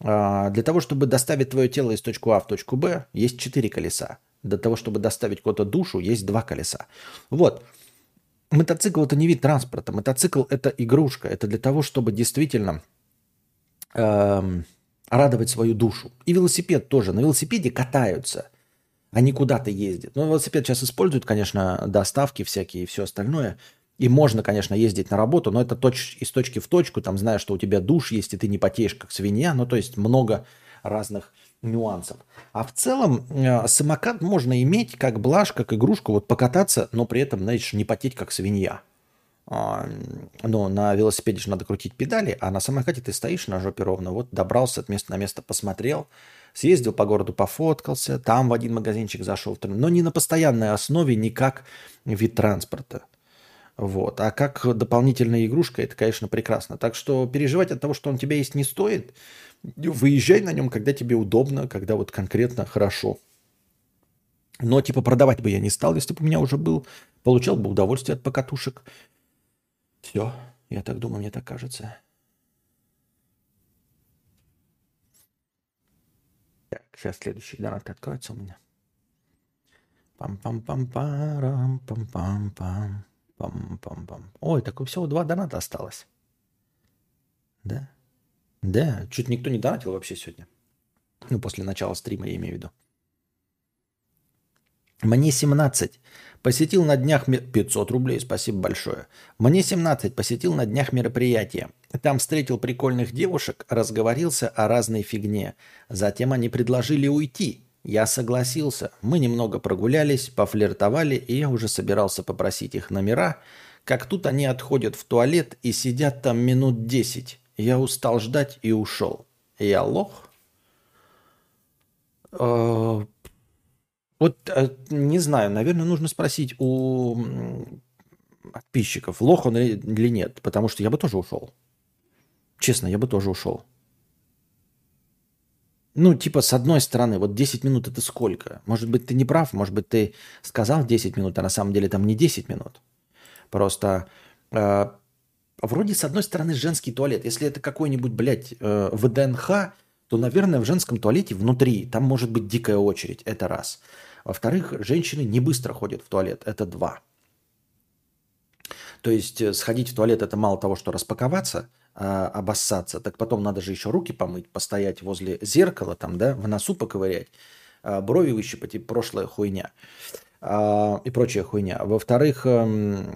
А, для того, чтобы доставить твое тело из точки А в точку Б, есть четыре колеса. Для того, чтобы доставить куда-то душу, есть два колеса. Вот. Мотоцикл это не вид транспорта. Мотоцикл это игрушка. Это для того, чтобы действительно эм, радовать свою душу. И велосипед тоже. На велосипеде катаются, они куда-то ездят. Но велосипед сейчас используют, конечно, доставки всякие и все остальное. И можно, конечно, ездить на работу, но это точ, из точки в точку, там, зная, что у тебя душ есть, и ты не потеешь, как свинья. Ну, то есть много разных нюансов. А в целом э, самокат можно иметь как блажь, как игрушку, вот покататься, но при этом, знаешь, не потеть, как свинья. Ну, на велосипеде же надо крутить педали, а на самокате ты стоишь на жопе ровно. Вот добрался от места на место, посмотрел, съездил по городу, пофоткался, там в один магазинчик зашел, но не на постоянной основе, не как вид транспорта. Вот. А как дополнительная игрушка, это, конечно, прекрасно. Так что переживать от того, что он у тебя есть, не стоит. Выезжай на нем, когда тебе удобно, когда вот конкретно хорошо. Но типа продавать бы я не стал, если бы у меня уже был. Получал бы удовольствие от покатушек. Все, я так думаю, мне так кажется. Так. сейчас следующий донат откроется у меня. Пам-пам-пам-парам, пам-пам-пам, пам-пам-пам. Ой, так всего два доната осталось. Да? Да, чуть никто не донатил вообще сегодня. Ну, после начала стрима я имею в виду. Мне 17. Посетил на днях... 500 рублей, спасибо большое. Мне 17. Посетил на днях мероприятие. Там встретил прикольных девушек, разговорился о разной фигне. Затем они предложили уйти. Я согласился. Мы немного прогулялись, пофлиртовали, и я уже собирался попросить их номера, как тут они отходят в туалет и сидят там минут 10. Я устал ждать и ушел. Я лох? Вот э, не знаю, наверное, нужно спросить у подписчиков, лох он или нет, потому что я бы тоже ушел. Честно, я бы тоже ушел. Ну, типа, с одной стороны, вот 10 минут это сколько? Может быть, ты не прав, может быть, ты сказал 10 минут, а на самом деле там не 10 минут. Просто э, вроде, с одной стороны, женский туалет. Если это какой-нибудь, блядь, э, ВДНХ, то, наверное, в женском туалете внутри там может быть дикая очередь. Это раз. Во-вторых, женщины не быстро ходят в туалет. Это два. То есть э, сходить в туалет это мало того, что распаковаться, а, обоссаться, так потом надо же еще руки помыть, постоять возле зеркала, там, да, в носу поковырять, а, брови выщипать и прошлая хуйня а, и прочая хуйня. Во-вторых, эм,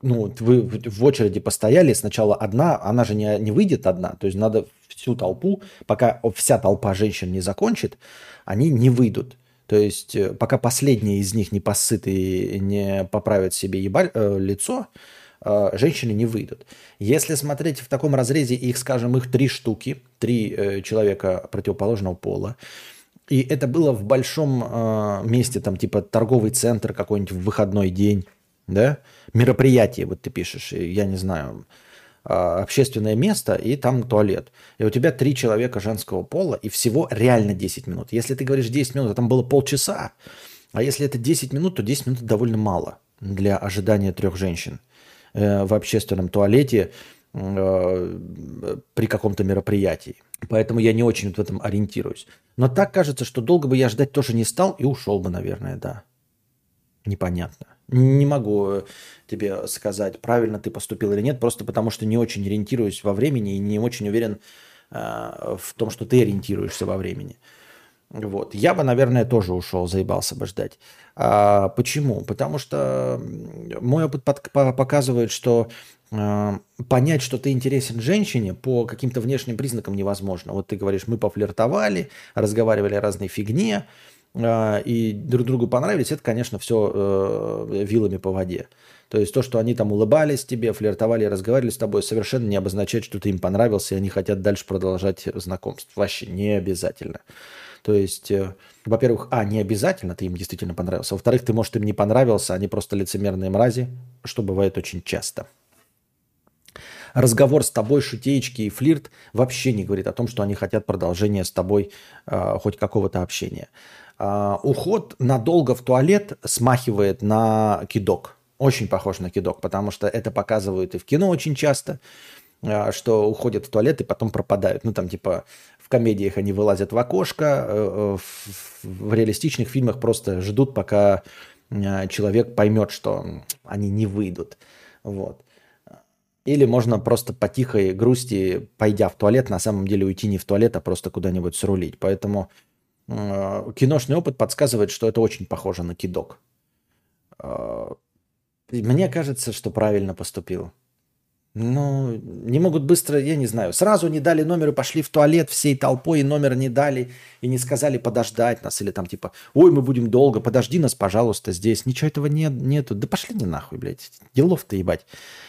ну, вы в очереди постояли, сначала одна, она же не, не выйдет одна, то есть надо всю толпу, пока вся толпа женщин не закончит, они не выйдут. То есть э, пока последняя из них не посыт и не поправит себе ебаль, э, лицо, э, женщины не выйдут. Если смотреть в таком разрезе, их, скажем, их три штуки, три э, человека противоположного пола, и это было в большом э, месте, там типа торговый центр какой-нибудь в выходной день, да, мероприятие, вот ты пишешь, я не знаю, общественное место и там туалет. И у тебя три человека женского пола, и всего реально 10 минут. Если ты говоришь 10 минут, а там было полчаса, а если это 10 минут, то 10 минут довольно мало для ожидания трех женщин э, в общественном туалете э, при каком-то мероприятии. Поэтому я не очень в этом ориентируюсь. Но так кажется, что долго бы я ждать тоже не стал и ушел бы, наверное, да. Непонятно. Не могу э, тебе сказать, правильно ты поступил или нет, просто потому что не очень ориентируюсь во времени и не очень уверен э, в том, что ты ориентируешься во времени. Вот. Я бы, наверное, тоже ушел, заебался бы ждать. А, почему? Потому что мой опыт под, по, показывает, что э, понять, что ты интересен женщине по каким-то внешним признакам невозможно. Вот ты говоришь, мы пофлиртовали, разговаривали о разной фигне, и друг другу понравились, это, конечно, все э, вилами по воде. То есть то, что они там улыбались тебе, флиртовали, разговаривали с тобой, совершенно не обозначает, что ты им понравился, и они хотят дальше продолжать знакомство. Вообще не обязательно. То есть, э, во-первых, а, не обязательно ты им действительно понравился. Во-вторых, ты, может, им не понравился, они просто лицемерные мрази, что бывает очень часто. Разговор с тобой, шутеечки и флирт вообще не говорит о том, что они хотят продолжения с тобой э, хоть какого-то общения. А, уход надолго в туалет смахивает на кидок. Очень похож на кидок, потому что это показывают и в кино очень часто, а, что уходят в туалет и потом пропадают. Ну, там, типа, в комедиях они вылазят в окошко, э, в, в реалистичных фильмах просто ждут, пока а, человек поймет, что они не выйдут. Вот. Или можно просто по тихой грусти, пойдя в туалет, на самом деле уйти не в туалет, а просто куда-нибудь срулить. Поэтому Э, киношный опыт подсказывает, что это очень похоже на кидок. Э, мне кажется, что правильно поступил. Ну, не могут быстро, я не знаю, сразу не дали номер и пошли в туалет всей толпой, и номер не дали, и не сказали подождать нас, или там типа, ой, мы будем долго, подожди нас, пожалуйста, здесь. Ничего этого нет, нету. Да пошли не нахуй, блядь. Делов-то ебать.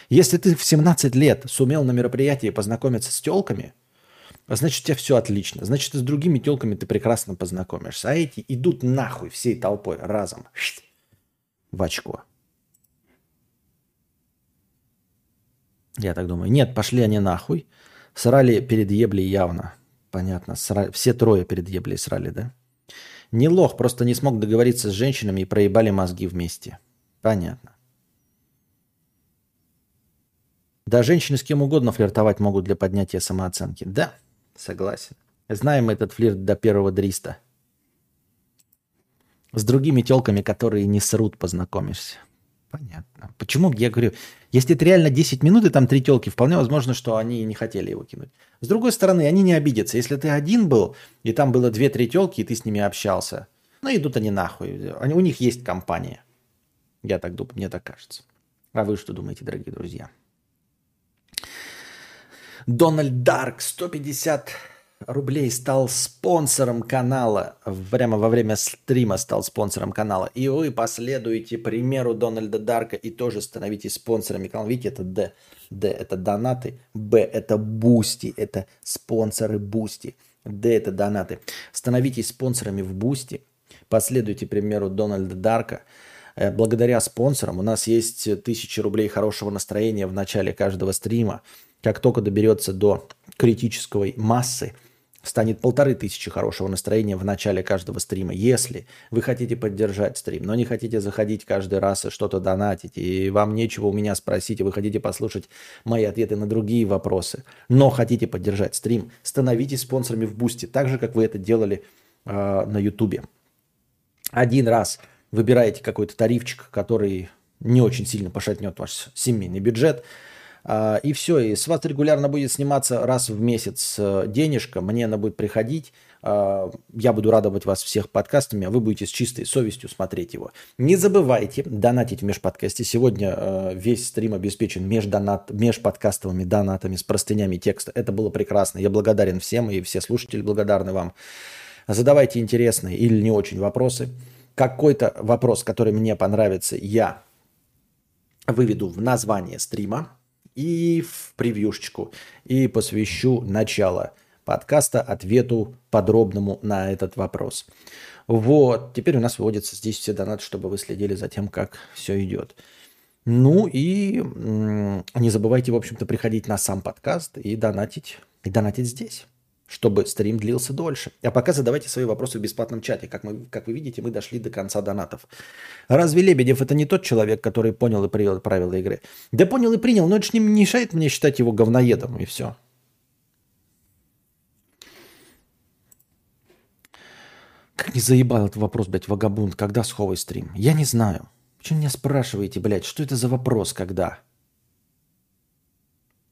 Если ты в 17 лет сумел на мероприятии познакомиться с телками, а значит, у тебя все отлично. Значит, с другими телками ты прекрасно познакомишься. А эти идут нахуй всей толпой разом. В очко. Я так думаю. Нет, пошли они нахуй. Срали перед еблей явно. Понятно. Срали. Все трое перед еблей срали, да? Не лох, просто не смог договориться с женщинами и проебали мозги вместе. Понятно. Да, женщины с кем угодно флиртовать могут для поднятия самооценки. Да, Согласен. Знаем этот флирт до первого дриста. С другими телками, которые не срут, познакомишься. Понятно. Почему, я говорю, если это реально 10 минут и там три телки, вполне возможно, что они не хотели его кинуть. С другой стороны, они не обидятся. Если ты один был, и там было две-три телки, и ты с ними общался, ну идут они нахуй. Они, у них есть компания. Я так думаю, мне так кажется. А вы что думаете, дорогие друзья? Дональд Дарк, 150 рублей стал спонсором канала. Прямо во время стрима стал спонсором канала. И вы последуете примеру Дональда Дарка и тоже становитесь спонсорами канала. Видите, это Д. Д – это донаты. Б – это Boosty. Это спонсоры Boosty. Д – это донаты. Становитесь спонсорами в Boosty. Последуйте примеру Дональда Дарка. Э, благодаря спонсорам у нас есть тысячи рублей хорошего настроения в начале каждого стрима. Как только доберется до критической массы – станет полторы тысячи хорошего настроения в начале каждого стрима. Если вы хотите поддержать стрим, но не хотите заходить каждый раз и что-то донатить, и вам нечего у меня спросить, и вы хотите послушать мои ответы на другие вопросы, но хотите поддержать стрим, становитесь спонсорами в Boosty, так же, как вы это делали э, на Ютубе. Один раз выбираете какой-то тарифчик, который не очень сильно пошатнет ваш семейный бюджет – и все, и с вас регулярно будет сниматься раз в месяц э, денежка, мне она будет приходить, а, я буду радовать вас всех подкастами, а вы будете с чистой совестью смотреть его. Не забывайте донатить в межподкасте. Сегодня э, весь стрим обеспечен междонат, межподкастовыми донатами с простынями текста. Это было прекрасно. Я благодарен всем, и все слушатели благодарны вам. Задавайте интересные или не очень вопросы. Какой-то вопрос, который мне понравится, я выведу в название стрима и в превьюшечку, и посвящу начало подкаста ответу подробному на этот вопрос. Вот, теперь у нас выводятся здесь все донаты, чтобы вы следили за тем, как все идет. Ну и не забывайте, в общем-то, приходить на сам подкаст и донатить, и донатить здесь чтобы стрим длился дольше. А пока задавайте свои вопросы в бесплатном чате. Как, мы, как вы видите, мы дошли до конца донатов. Разве Лебедев это не тот человек, который понял и привел правила игры? Да понял и принял, но это же не мешает мне считать его говноедом, и все. Как не заебал этот вопрос, блядь, вагабунд, когда сховый стрим? Я не знаю. Почему меня спрашиваете, блядь, что это за вопрос, когда?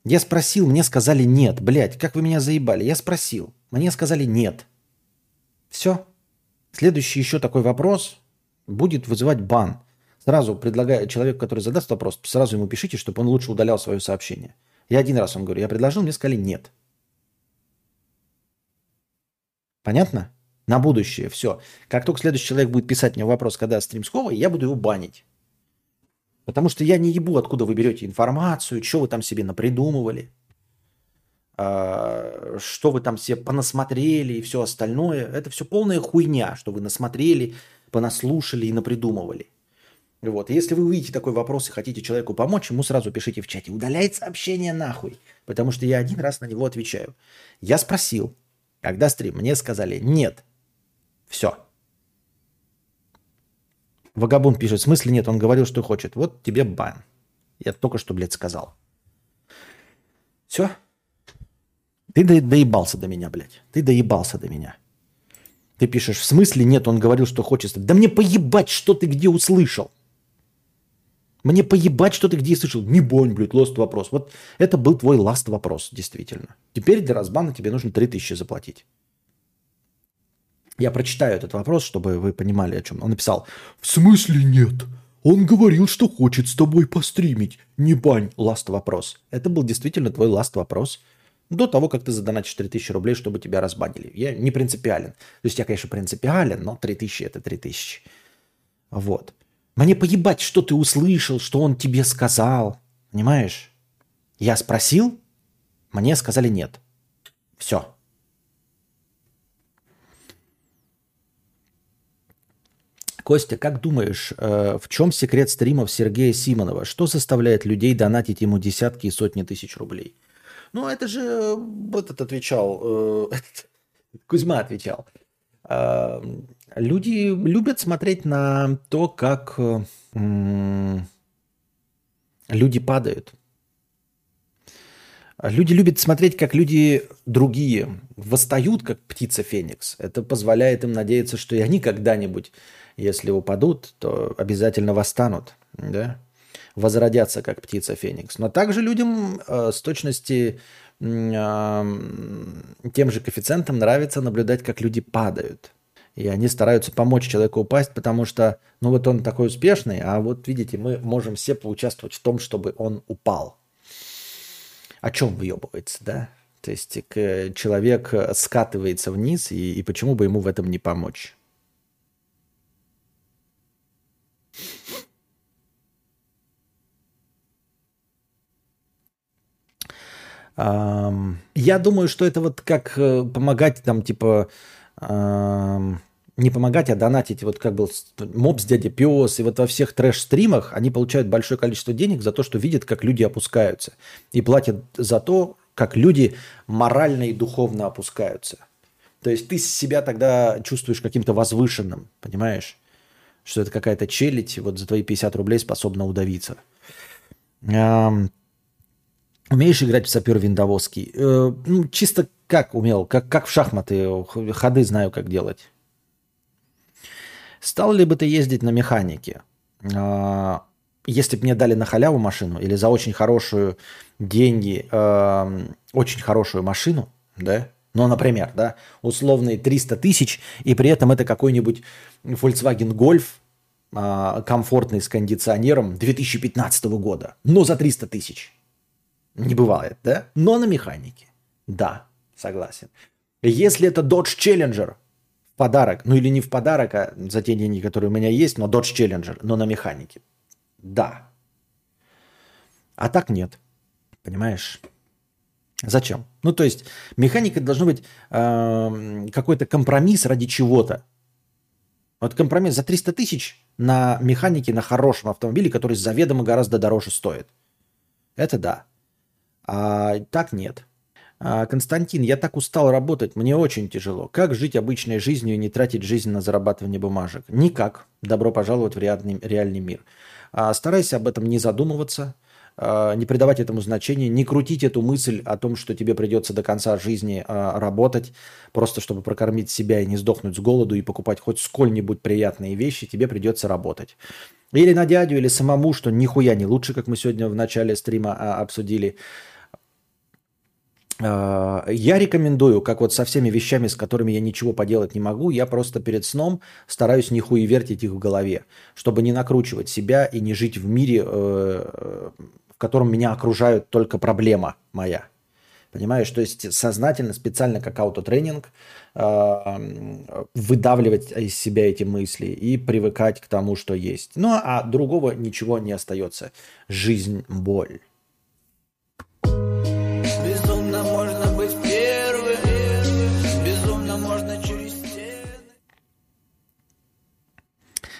Я спросил, мне сказали нет. Блядь, как вы меня заебали. Я спросил, мне сказали нет. Все. Следующий еще такой вопрос будет вызывать бан. Сразу предлагаю человеку, который задаст вопрос, сразу ему пишите, чтобы он лучше удалял свое сообщение. Я один раз вам говорю, я предложил, мне сказали нет. Понятно? На будущее, все. Как только следующий человек будет писать мне вопрос, когда стрим сховый, я буду его банить. Потому что я не ебу, откуда вы берете информацию, что вы там себе напридумывали, а, что вы там себе понасмотрели и все остальное. Это все полная хуйня, что вы насмотрели, понаслушали и напридумывали. Вот. Если вы увидите такой вопрос и хотите человеку помочь, ему сразу пишите в чате. Удаляет сообщение нахуй. Потому что я один раз на него отвечаю. Я спросил, когда стрим, мне сказали нет. Все. Вагабун пишет, в смысле нет, он говорил, что хочет. Вот тебе бан. Я только что, блядь, сказал. Все? Ты до доебался до меня, блядь. Ты доебался до меня. Ты пишешь, в смысле нет, он говорил, что хочет. Да мне поебать, что ты где услышал. Мне поебать, что ты где слышал. Не бонь, блядь, лост вопрос. Вот это был твой ласт вопрос, действительно. Теперь для разбана тебе нужно 3000 заплатить. Я прочитаю этот вопрос, чтобы вы понимали, о чем. Он написал, в смысле нет? Он говорил, что хочет с тобой постримить. Не бань, ласт вопрос. Это был действительно твой ласт вопрос. До того, как ты задонатишь 3000 рублей, чтобы тебя разбанили. Я не принципиален. То есть я, конечно, принципиален, но 3000 это 3000. Вот. Мне поебать, что ты услышал, что он тебе сказал. Понимаешь? Я спросил, мне сказали нет. Все. Костя, как думаешь, э, в чем секрет стримов Сергея Симонова? Что заставляет людей донатить ему десятки и сотни тысяч рублей? Ну, это же э, этот отвечал, э, Кузьма отвечал. Люди любят смотреть на то, как люди падают. Люди любят смотреть, как люди другие восстают, как птица Феникс. Это позволяет им надеяться, что и они когда-нибудь, если упадут, то обязательно восстанут, да? возродятся, как птица Феникс. Но также людям э, с точности э, тем же коэффициентом нравится наблюдать, как люди падают. И они стараются помочь человеку упасть, потому что, ну вот он такой успешный, а вот видите, мы можем все поучаствовать в том, чтобы он упал о чем выебывается, да? То есть человек скатывается вниз, и, и почему бы ему в этом не помочь? Я думаю, что это вот как э, помогать там, типа, не помогать, а донатить, вот как был моб с дядя Пес, и вот во всех трэш-стримах они получают большое количество денег за то, что видят, как люди опускаются. И платят за то, как люди морально и духовно опускаются. То есть ты себя тогда чувствуешь каким-то возвышенным, понимаешь? Что это какая-то челядь, вот за твои 50 рублей способна удавиться. Умеешь играть в сапер виндовозский? Э, ну, чисто как умел, как, как в шахматы, ходы знаю, как делать. Стал ли бы ты ездить на механике? А, если бы мне дали на халяву машину или за очень хорошую деньги, очень хорошую машину, да, ну, например, да, условные 300 тысяч, и при этом это какой-нибудь Volkswagen Golf, а, комфортный с кондиционером 2015 года, но за 300 тысяч. Не бывает, да? Но на механике. Да, согласен. Если это Dodge Challenger подарок, ну или не в подарок, а за те деньги, которые у меня есть, но Dodge Challenger, но на механике. Да. А так нет. Понимаешь? Зачем? Ну, то есть, механика должно быть э, какой-то компромисс ради чего-то. Вот компромисс за 300 тысяч на механике, на хорошем автомобиле, который заведомо гораздо дороже стоит. Это да. А так нет. А, Константин, я так устал работать, мне очень тяжело. Как жить обычной жизнью и не тратить жизнь на зарабатывание бумажек? Никак. Добро пожаловать в реальный, реальный мир. А, старайся об этом не задумываться, а, не придавать этому значения, не крутить эту мысль о том, что тебе придется до конца жизни работать, просто чтобы прокормить себя и не сдохнуть с голоду и покупать хоть сколь-нибудь приятные вещи, тебе придется работать. Или на дядю, или самому, что нихуя не лучше, как мы сегодня в начале стрима обсудили – я рекомендую, как вот со всеми вещами, с которыми я ничего поделать не могу, я просто перед сном стараюсь не вертеть их в голове, чтобы не накручивать себя и не жить в мире, э, в котором меня окружают только проблема моя. Понимаешь, то есть сознательно, специально как аутотренинг а, выдавливать из себя эти мысли и привыкать к тому, что есть. Ну а другого ничего не остается. Жизнь – боль.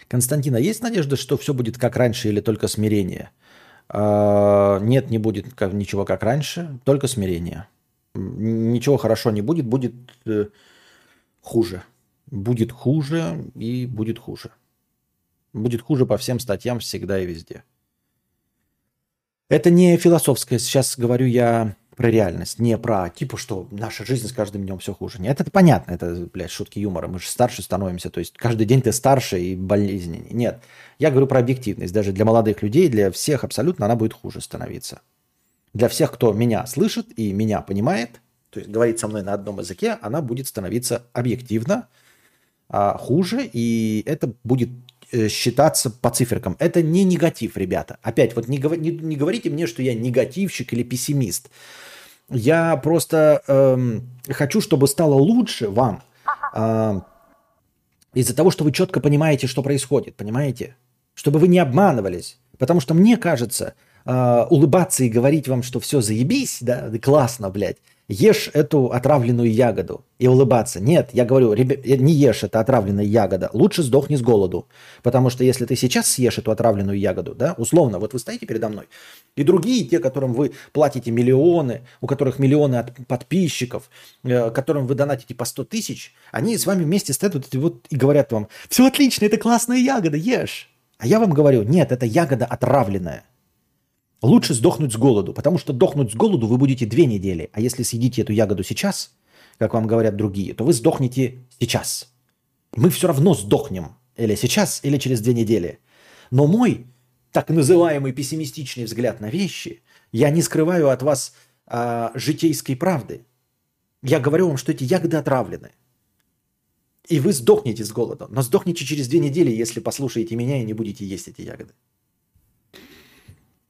Константина, есть надежда, что все будет как раньше или только смирение? А, нет, не будет ничего как раньше, только смирение. Ничего хорошо не будет, будет э, хуже. Будет хуже и будет хуже. Будет хуже по всем статьям всегда и везде. Это не философское, сейчас говорю я про реальность, не про типа, что наша жизнь с каждым днем все хуже. Нет, это понятно, это, блядь, шутки юмора. Мы же старше становимся, то есть каждый день ты старше и болезненнее. Нет, я говорю про объективность. Даже для молодых людей, для всех абсолютно она будет хуже становиться. Для всех, кто меня слышит и меня понимает, то есть говорит со мной на одном языке, она будет становиться объективно а, хуже, и это будет э, считаться по циферкам. Это не негатив, ребята. Опять, вот не, не, не говорите мне, что я негативщик или пессимист. Я просто эм, хочу, чтобы стало лучше вам э, из-за того, что вы четко понимаете, что происходит, понимаете? Чтобы вы не обманывались. Потому что мне кажется, э, улыбаться и говорить вам, что все заебись, да, классно, блядь, ешь эту отравленную ягоду и улыбаться. Нет, я говорю, ребят, не ешь это отравленная ягода, лучше сдохни с голоду. Потому что если ты сейчас съешь эту отравленную ягоду, да, условно, вот вы стоите передо мной, и другие, те, которым вы платите миллионы, у которых миллионы от подписчиков, э, которым вы донатите по 100 тысяч, они с вами вместе стоят вот и говорят вам, все отлично, это классная ягода, ешь. А я вам говорю, нет, это ягода отравленная. Лучше сдохнуть с голоду, потому что дохнуть с голоду вы будете две недели. А если съедите эту ягоду сейчас, как вам говорят другие, то вы сдохнете сейчас. Мы все равно сдохнем. Или сейчас, или через две недели. Но мой так называемый пессимистичный взгляд на вещи, я не скрываю от вас а, житейской правды. Я говорю вам, что эти ягоды отравлены. И вы сдохнете с голода. Но сдохнете через две недели, если послушаете меня и не будете есть эти ягоды.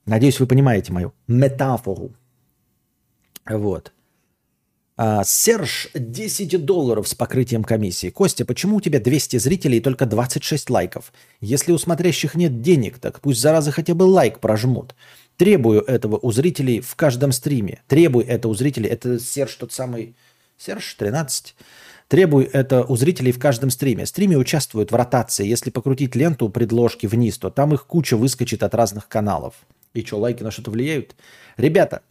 Надеюсь, вы понимаете мою метафору. Вот. А, Серж, 10 долларов с покрытием комиссии. Костя, почему у тебя 200 зрителей и только 26 лайков? Если у смотрящих нет денег, так пусть заразы хотя бы лайк прожмут. Требую этого у зрителей в каждом стриме. Требуй это у зрителей. Это Серж тот самый... Серж, 13. Требуй это у зрителей в каждом стриме. Стриме участвуют в ротации. Если покрутить ленту предложки вниз, то там их куча выскочит от разных каналов. И что, лайки на что-то влияют? Ребята,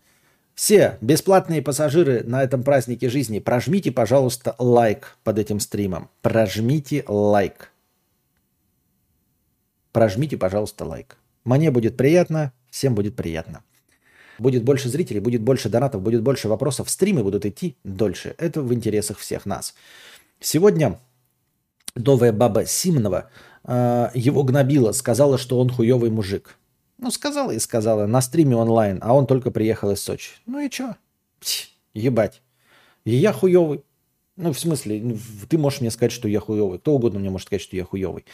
все бесплатные пассажиры на этом празднике жизни, прожмите, пожалуйста, лайк под этим стримом. Прожмите лайк. Прожмите, пожалуйста, лайк. Мне будет приятно, всем будет приятно. Будет больше зрителей, будет больше донатов, будет больше вопросов. Стримы будут идти дольше. Это в интересах всех нас. Сегодня новая баба Симонова э, его гнобила, сказала, что он хуевый мужик. Ну, сказала и сказала, на стриме онлайн, а он только приехал из Сочи. Ну и чё? Пс, ебать. И я хуёвый. Ну, в смысле, ну, ты можешь мне сказать, что я хуёвый. Кто угодно мне может сказать, что я хуёвый.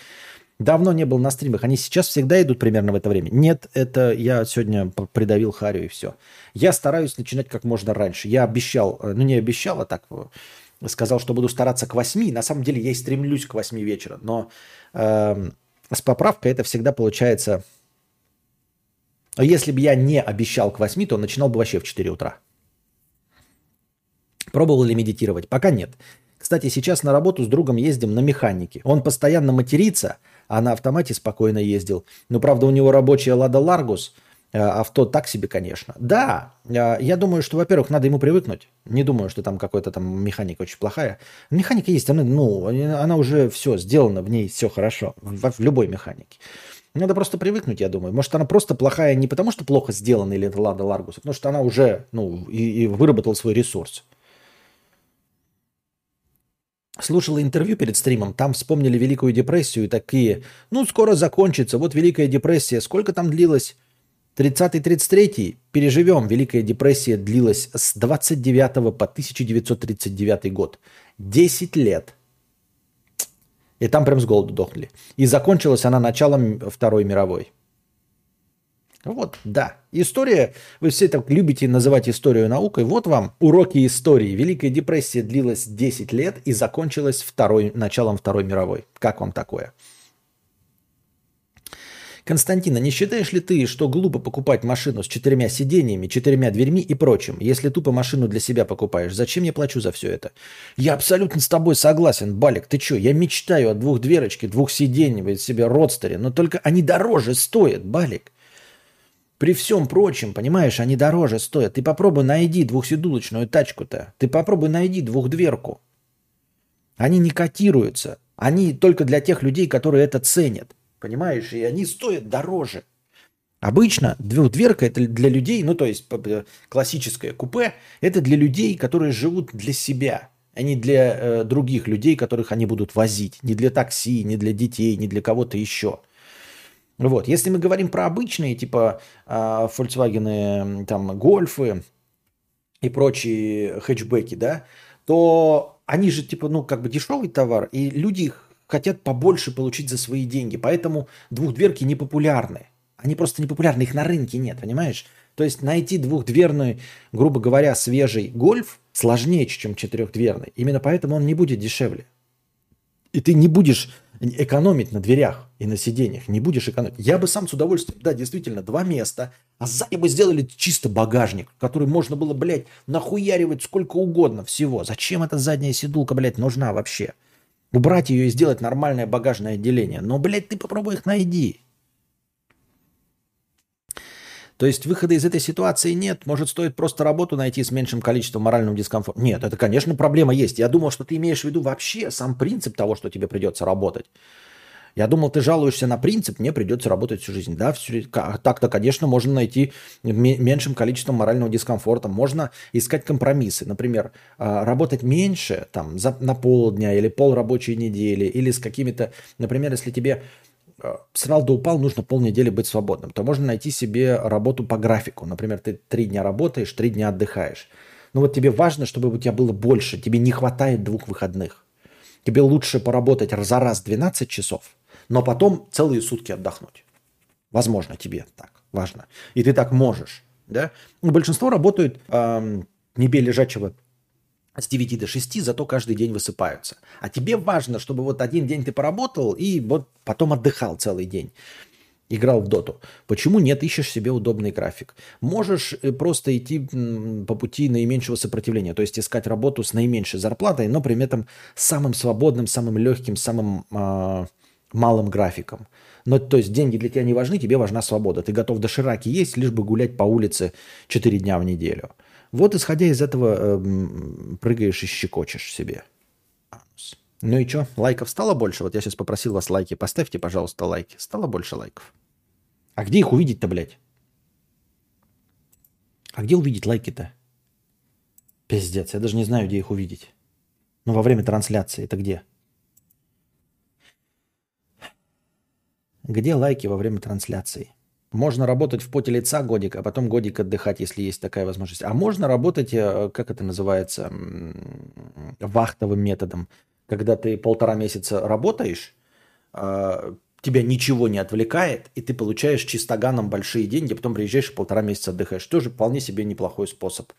Давно не был на стримах. Они сейчас всегда идут примерно в это время. Нет, это я сегодня придавил Харю и все. Я стараюсь начинать как можно раньше. Я обещал, э, ну не обещал, а так э, сказал, что буду стараться к 8. На самом деле я и стремлюсь к 8 вечера. Но э, с поправкой это всегда получается если бы я не обещал к 8, то начинал бы вообще в 4 утра. Пробовал ли медитировать? Пока нет. Кстати, сейчас на работу с другом ездим на механике. Он постоянно матерится, а на автомате спокойно ездил. Но, правда, у него рабочая Лада Ларгус, э, авто так себе, конечно. Да, э, я думаю, что, во-первых, надо ему привыкнуть. Не думаю, что там какой-то там механика очень плохая. Механика есть, она, ну, она уже все сделана, в ней все хорошо, в, в любой механике. Надо просто привыкнуть, я думаю. Может, она просто плохая не потому, что плохо сделана или это Лада Ларгус, а потому что она уже ну, и, и выработала свой ресурс. Слушала интервью перед стримом, там вспомнили Великую депрессию и такие, ну, скоро закончится, вот Великая депрессия, сколько там длилась? 30-33 переживем. Великая депрессия длилась с 29 по 1939 год. 10 лет. И там прям с голоду дохли. И закончилась она началом Второй мировой. Вот, да. История, вы все так любите называть историю наукой. Вот вам уроки истории. Великая депрессия длилась 10 лет и закончилась второй, началом Второй мировой. Как вам такое? Константина, не считаешь ли ты, что глупо покупать машину с четырьмя сиденьями, четырьмя дверьми и прочим, если тупо машину для себя покупаешь? Зачем я плачу за все это? Я абсолютно с тобой согласен, Балик. Ты что? Я мечтаю о двух дверочке, двух сиденьях, себе родстере, но только они дороже стоят, Балик. При всем прочем, понимаешь, они дороже стоят. Ты попробуй найди двухседулочную тачку-то. Ты попробуй найди двухдверку. Они не котируются. Они только для тех людей, которые это ценят. Понимаешь? И они стоят дороже. Обычно двухдверка это для людей, ну то есть классическое купе, это для людей, которые живут для себя, а не для э, других людей, которых они будут возить. Не для такси, не для детей, не для кого-то еще. Вот. Если мы говорим про обычные, типа э, Volkswagen, там, гольфы и прочие хэтчбеки, да, то они же, типа, ну, как бы дешевый товар, и люди их хотят побольше получить за свои деньги. Поэтому двухдверки не популярны. Они просто не популярны, их на рынке нет, понимаешь? То есть найти двухдверный, грубо говоря, свежий гольф сложнее, чем четырехдверный. Именно поэтому он не будет дешевле. И ты не будешь экономить на дверях и на сиденьях. Не будешь экономить. Я бы сам с удовольствием, да, действительно, два места, а сзади бы сделали чисто багажник, который можно было, блядь, нахуяривать сколько угодно всего. Зачем эта задняя сидулка, блядь, нужна вообще? Убрать ее и сделать нормальное багажное отделение. Но, блядь, ты попробуй их найди. То есть выхода из этой ситуации нет. Может, стоит просто работу найти с меньшим количеством морального дискомфорта. Нет, это, конечно, проблема есть. Я думал, что ты имеешь в виду вообще сам принцип того, что тебе придется работать. Я думал, ты жалуешься на принцип, мне придется работать всю жизнь. Да, всю, так-то, конечно, можно найти меньшим количеством морального дискомфорта. Можно искать компромиссы. Например, а, работать меньше там, за, на полдня или пол рабочей недели, или с какими-то... Например, если тебе а, срал да упал, нужно полнедели быть свободным, то можно найти себе работу по графику. Например, ты три дня работаешь, три дня отдыхаешь. Но вот тебе важно, чтобы у тебя было больше. Тебе не хватает двух выходных. Тебе лучше поработать за раз 12 часов, но потом целые сутки отдохнуть. Возможно, тебе так важно. И ты так можешь. Да? Ну, большинство работают э, не бей лежачего с 9 до 6, зато каждый день высыпаются. А тебе важно, чтобы вот один день ты поработал и вот потом отдыхал целый день играл в доту. Почему нет, ищешь себе удобный график? Можешь э, просто идти по пути наименьшего сопротивления, то есть искать работу с наименьшей зарплатой, но при этом самым свободным, самым легким, самым э, малым графиком. Но то есть деньги для тебя не важны, тебе важна свобода. Ты готов до шираки есть, лишь бы гулять по улице 4 дня в неделю. Вот исходя из этого э, прыгаешь и щекочешь себе. Ну и что, лайков стало больше? Вот я сейчас попросил вас лайки. Поставьте, пожалуйста, лайки. Стало больше лайков. А где их увидеть-то, блядь? А где увидеть лайки-то? Пиздец, я даже не знаю, где их увидеть. Ну, во время трансляции это где? Где лайки во время трансляции? Можно работать в поте лица годик, а потом годик отдыхать, если есть такая возможность. А можно работать, э, как это называется, вахтовым методом когда ты полтора месяца работаешь, а, тебя ничего не отвлекает, и ты получаешь чистоганом большие деньги, потом приезжаешь и полтора месяца отдыхаешь. Тоже вполне себе неплохой способ.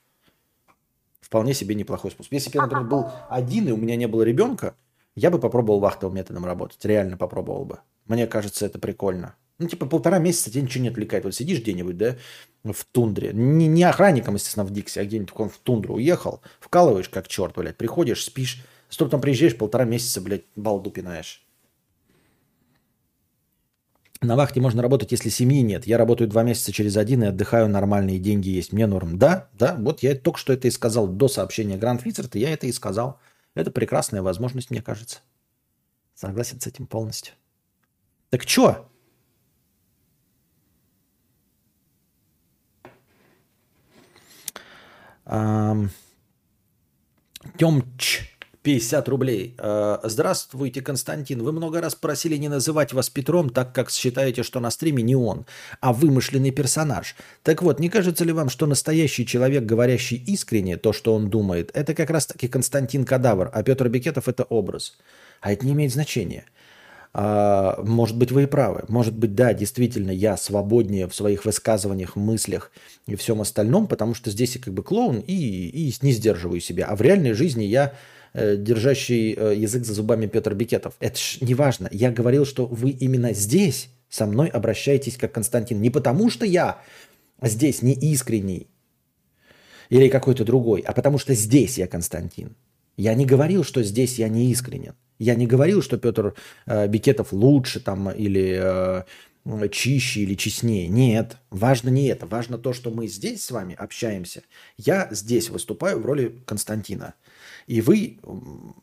Вполне себе неплохой способ. Если бы я, например, был один, и у меня не было ребенка, я бы попробовал вахтовым методом работать. Реально попробовал бы. Мне кажется, это прикольно. Ну, типа полтора месяца тебя ничего не отвлекает. Вот сидишь где-нибудь, да, в тундре. Не, не охранником, естественно, в Диксе, а где-нибудь в тундру уехал, вкалываешь как черт, блядь, приходишь, спишь, что там приезжаешь, полтора месяца, блядь, балду пинаешь. На вахте можно работать, если семьи нет. Я работаю два месяца через один и отдыхаю, нормальные деньги есть. Мне норм. Да, да, вот я только что это и сказал до сообщения Гранд Вицерта, я это и сказал. Это прекрасная возможность, мне кажется. Согласен с этим полностью. Так чё? Тёмч 50 рублей. Э, здравствуйте, Константин. Вы много раз просили не называть вас Петром, так как считаете, что на стриме не он, а вымышленный персонаж. Так вот, не кажется ли вам, что настоящий человек, говорящий искренне то, что он думает, это как раз-таки Константин Кадавр, а Петр Бекетов – это образ? А это не имеет значения. А, может быть, вы и правы. Может быть, да, действительно, я свободнее в своих высказываниях, мыслях и всем остальном, потому что здесь я как бы клоун и, и не сдерживаю себя. А в реальной жизни я Э, держащий э, язык за зубами Петр Бекетов. Это ж не важно. Я говорил, что вы именно здесь со мной обращаетесь как Константин. Не потому, что я здесь не искренний или какой-то другой, а потому что здесь я Константин. Я не говорил, что здесь я не искренен. Я не говорил, что Петр э, Бекетов лучше там или э, чище или честнее. Нет, важно не это. Важно то, что мы здесь с вами общаемся. Я здесь выступаю в роли Константина. И вы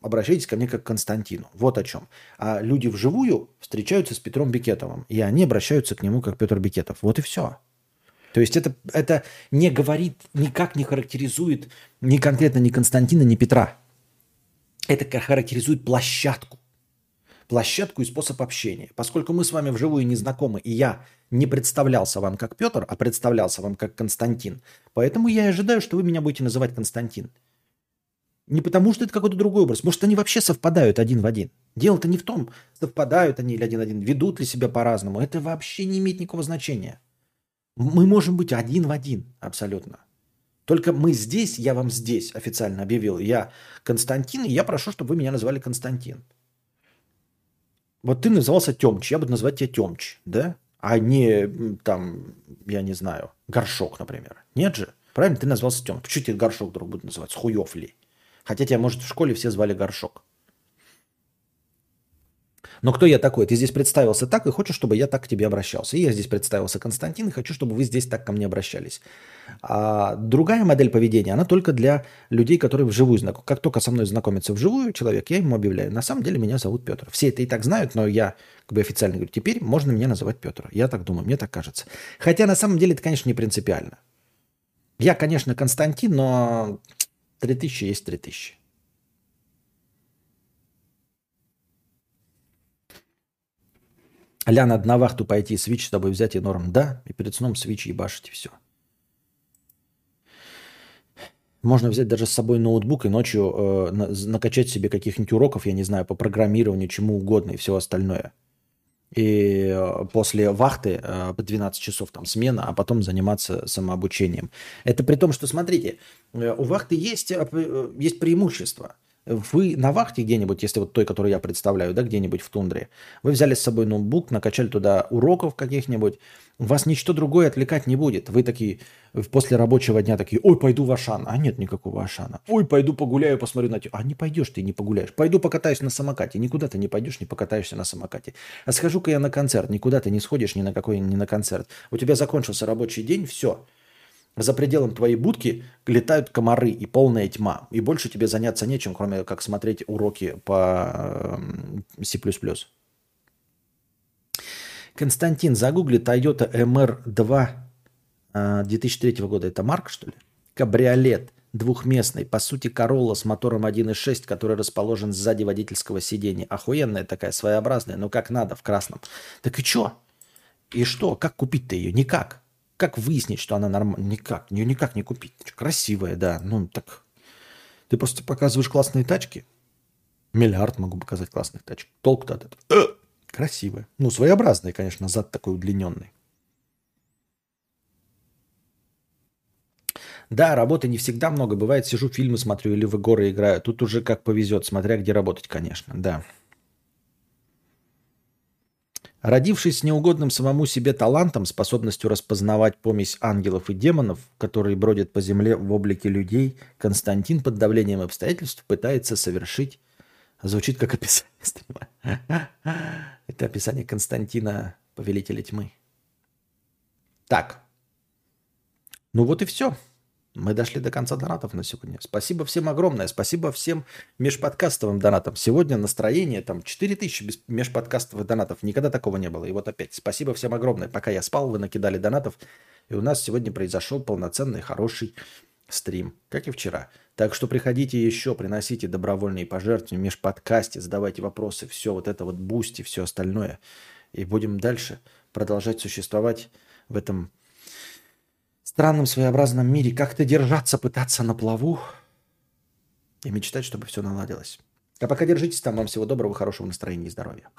обращаетесь ко мне как к Константину. Вот о чем. А люди вживую встречаются с Петром Бекетовым, и они обращаются к нему как Петр Бекетов. Вот и все. То есть это, это не говорит, никак не характеризует ни конкретно ни Константина, ни Петра. Это характеризует площадку. Площадку и способ общения. Поскольку мы с вами вживую не знакомы, и я не представлялся вам как Петр, а представлялся вам как Константин, поэтому я ожидаю, что вы меня будете называть Константин. Не потому, что это какой-то другой образ. Может, они вообще совпадают один в один. Дело-то не в том, совпадают они или один в один, ведут ли себя по-разному. Это вообще не имеет никакого значения. Мы можем быть один в один абсолютно. Только мы здесь, я вам здесь официально объявил. Я Константин, и я прошу, чтобы вы меня назвали Константин. Вот ты назывался Темч, я буду называть тебя Темч, да? А не там, я не знаю, Горшок, например. Нет же? Правильно, ты назвался Темч. Почему тебе Горшок вдруг будет называться? Хуев ли? Хотя тебя, может, в школе все звали Горшок. Но кто я такой? Ты здесь представился так и хочешь, чтобы я так к тебе обращался. И я здесь представился Константин и хочу, чтобы вы здесь так ко мне обращались. А другая модель поведения, она только для людей, которые вживую знакомы. Как только со мной знакомится вживую человек, я ему объявляю, на самом деле меня зовут Петр. Все это и так знают, но я как бы официально говорю, теперь можно меня называть Петр. Я так думаю, мне так кажется. Хотя на самом деле это, конечно, не принципиально. Я, конечно, Константин, но 3000 есть 3000. Ля, надо на вахту пойти, свич с тобой взять и норм. Да, и перед сном свич ебашить, и все. Можно взять даже с собой ноутбук и ночью э, накачать себе каких-нибудь уроков, я не знаю, по программированию, чему угодно и все остальное. И э, после вахты э, по 12 часов там смена, а потом заниматься самообучением. Это при том, что, смотрите, э, у вахты есть, э есть преимущество – вы на вахте где-нибудь, если вот той, которую я представляю, да, где-нибудь в тундре, вы взяли с собой ноутбук, накачали туда уроков каких-нибудь, вас ничто другое отвлекать не будет. Вы такие после рабочего дня такие, ой, пойду в Ашан. А нет никакого Ашана. Ой, пойду погуляю, посмотрю на тебя. А не пойдешь ты, не погуляешь. Пойду покатаюсь на самокате. Никуда ты не пойдешь, не покатаешься на самокате. А схожу-ка я на концерт. Никуда ты не сходишь ни на какой, ни на концерт. У тебя закончился рабочий день, все за пределом твоей будки летают комары и полная тьма. И больше тебе заняться нечем, кроме как смотреть уроки по C++. Константин, загугли Toyota MR2 2003 года. Это Марк, что ли? Кабриолет двухместный, по сути, Королла с мотором 1.6, который расположен сзади водительского сидения. Охуенная такая, своеобразная, но как надо, в красном. Так и что? И что? Как купить-то ее? Никак. Как выяснить, что она нормальная? Никак. Ее никак не купить. Красивая, да. Ну, так... Ты просто показываешь классные тачки. Миллиард могу показать классных тачек. Толк-то от этого. Э! Красивая. Ну, своеобразная, конечно, зад такой удлиненный. Да, работы не всегда много. Бывает, сижу, фильмы смотрю или в горы играю. Тут уже как повезет, смотря где работать, конечно. Да. Родившись с неугодным самому себе талантом, способностью распознавать помесь ангелов и демонов, которые бродят по земле в облике людей, Константин под давлением обстоятельств пытается совершить... Звучит как описание. Это описание Константина, повелителя тьмы. Так. Ну вот и все. Мы дошли до конца донатов на сегодня. Спасибо всем огромное. Спасибо всем межподкастовым донатам. Сегодня настроение там 4000 без межподкастовых донатов. Никогда такого не было. И вот опять спасибо всем огромное. Пока я спал, вы накидали донатов. И у нас сегодня произошел полноценный, хороший стрим, как и вчера. Так что приходите еще, приносите добровольные пожертвования межподкасте, задавайте вопросы, все вот это вот Boosty, все остальное. И будем дальше продолжать существовать в этом странном своеобразном мире как-то держаться, пытаться на плаву и мечтать, чтобы все наладилось. А пока держитесь там. Вам всего доброго, хорошего настроения и здоровья.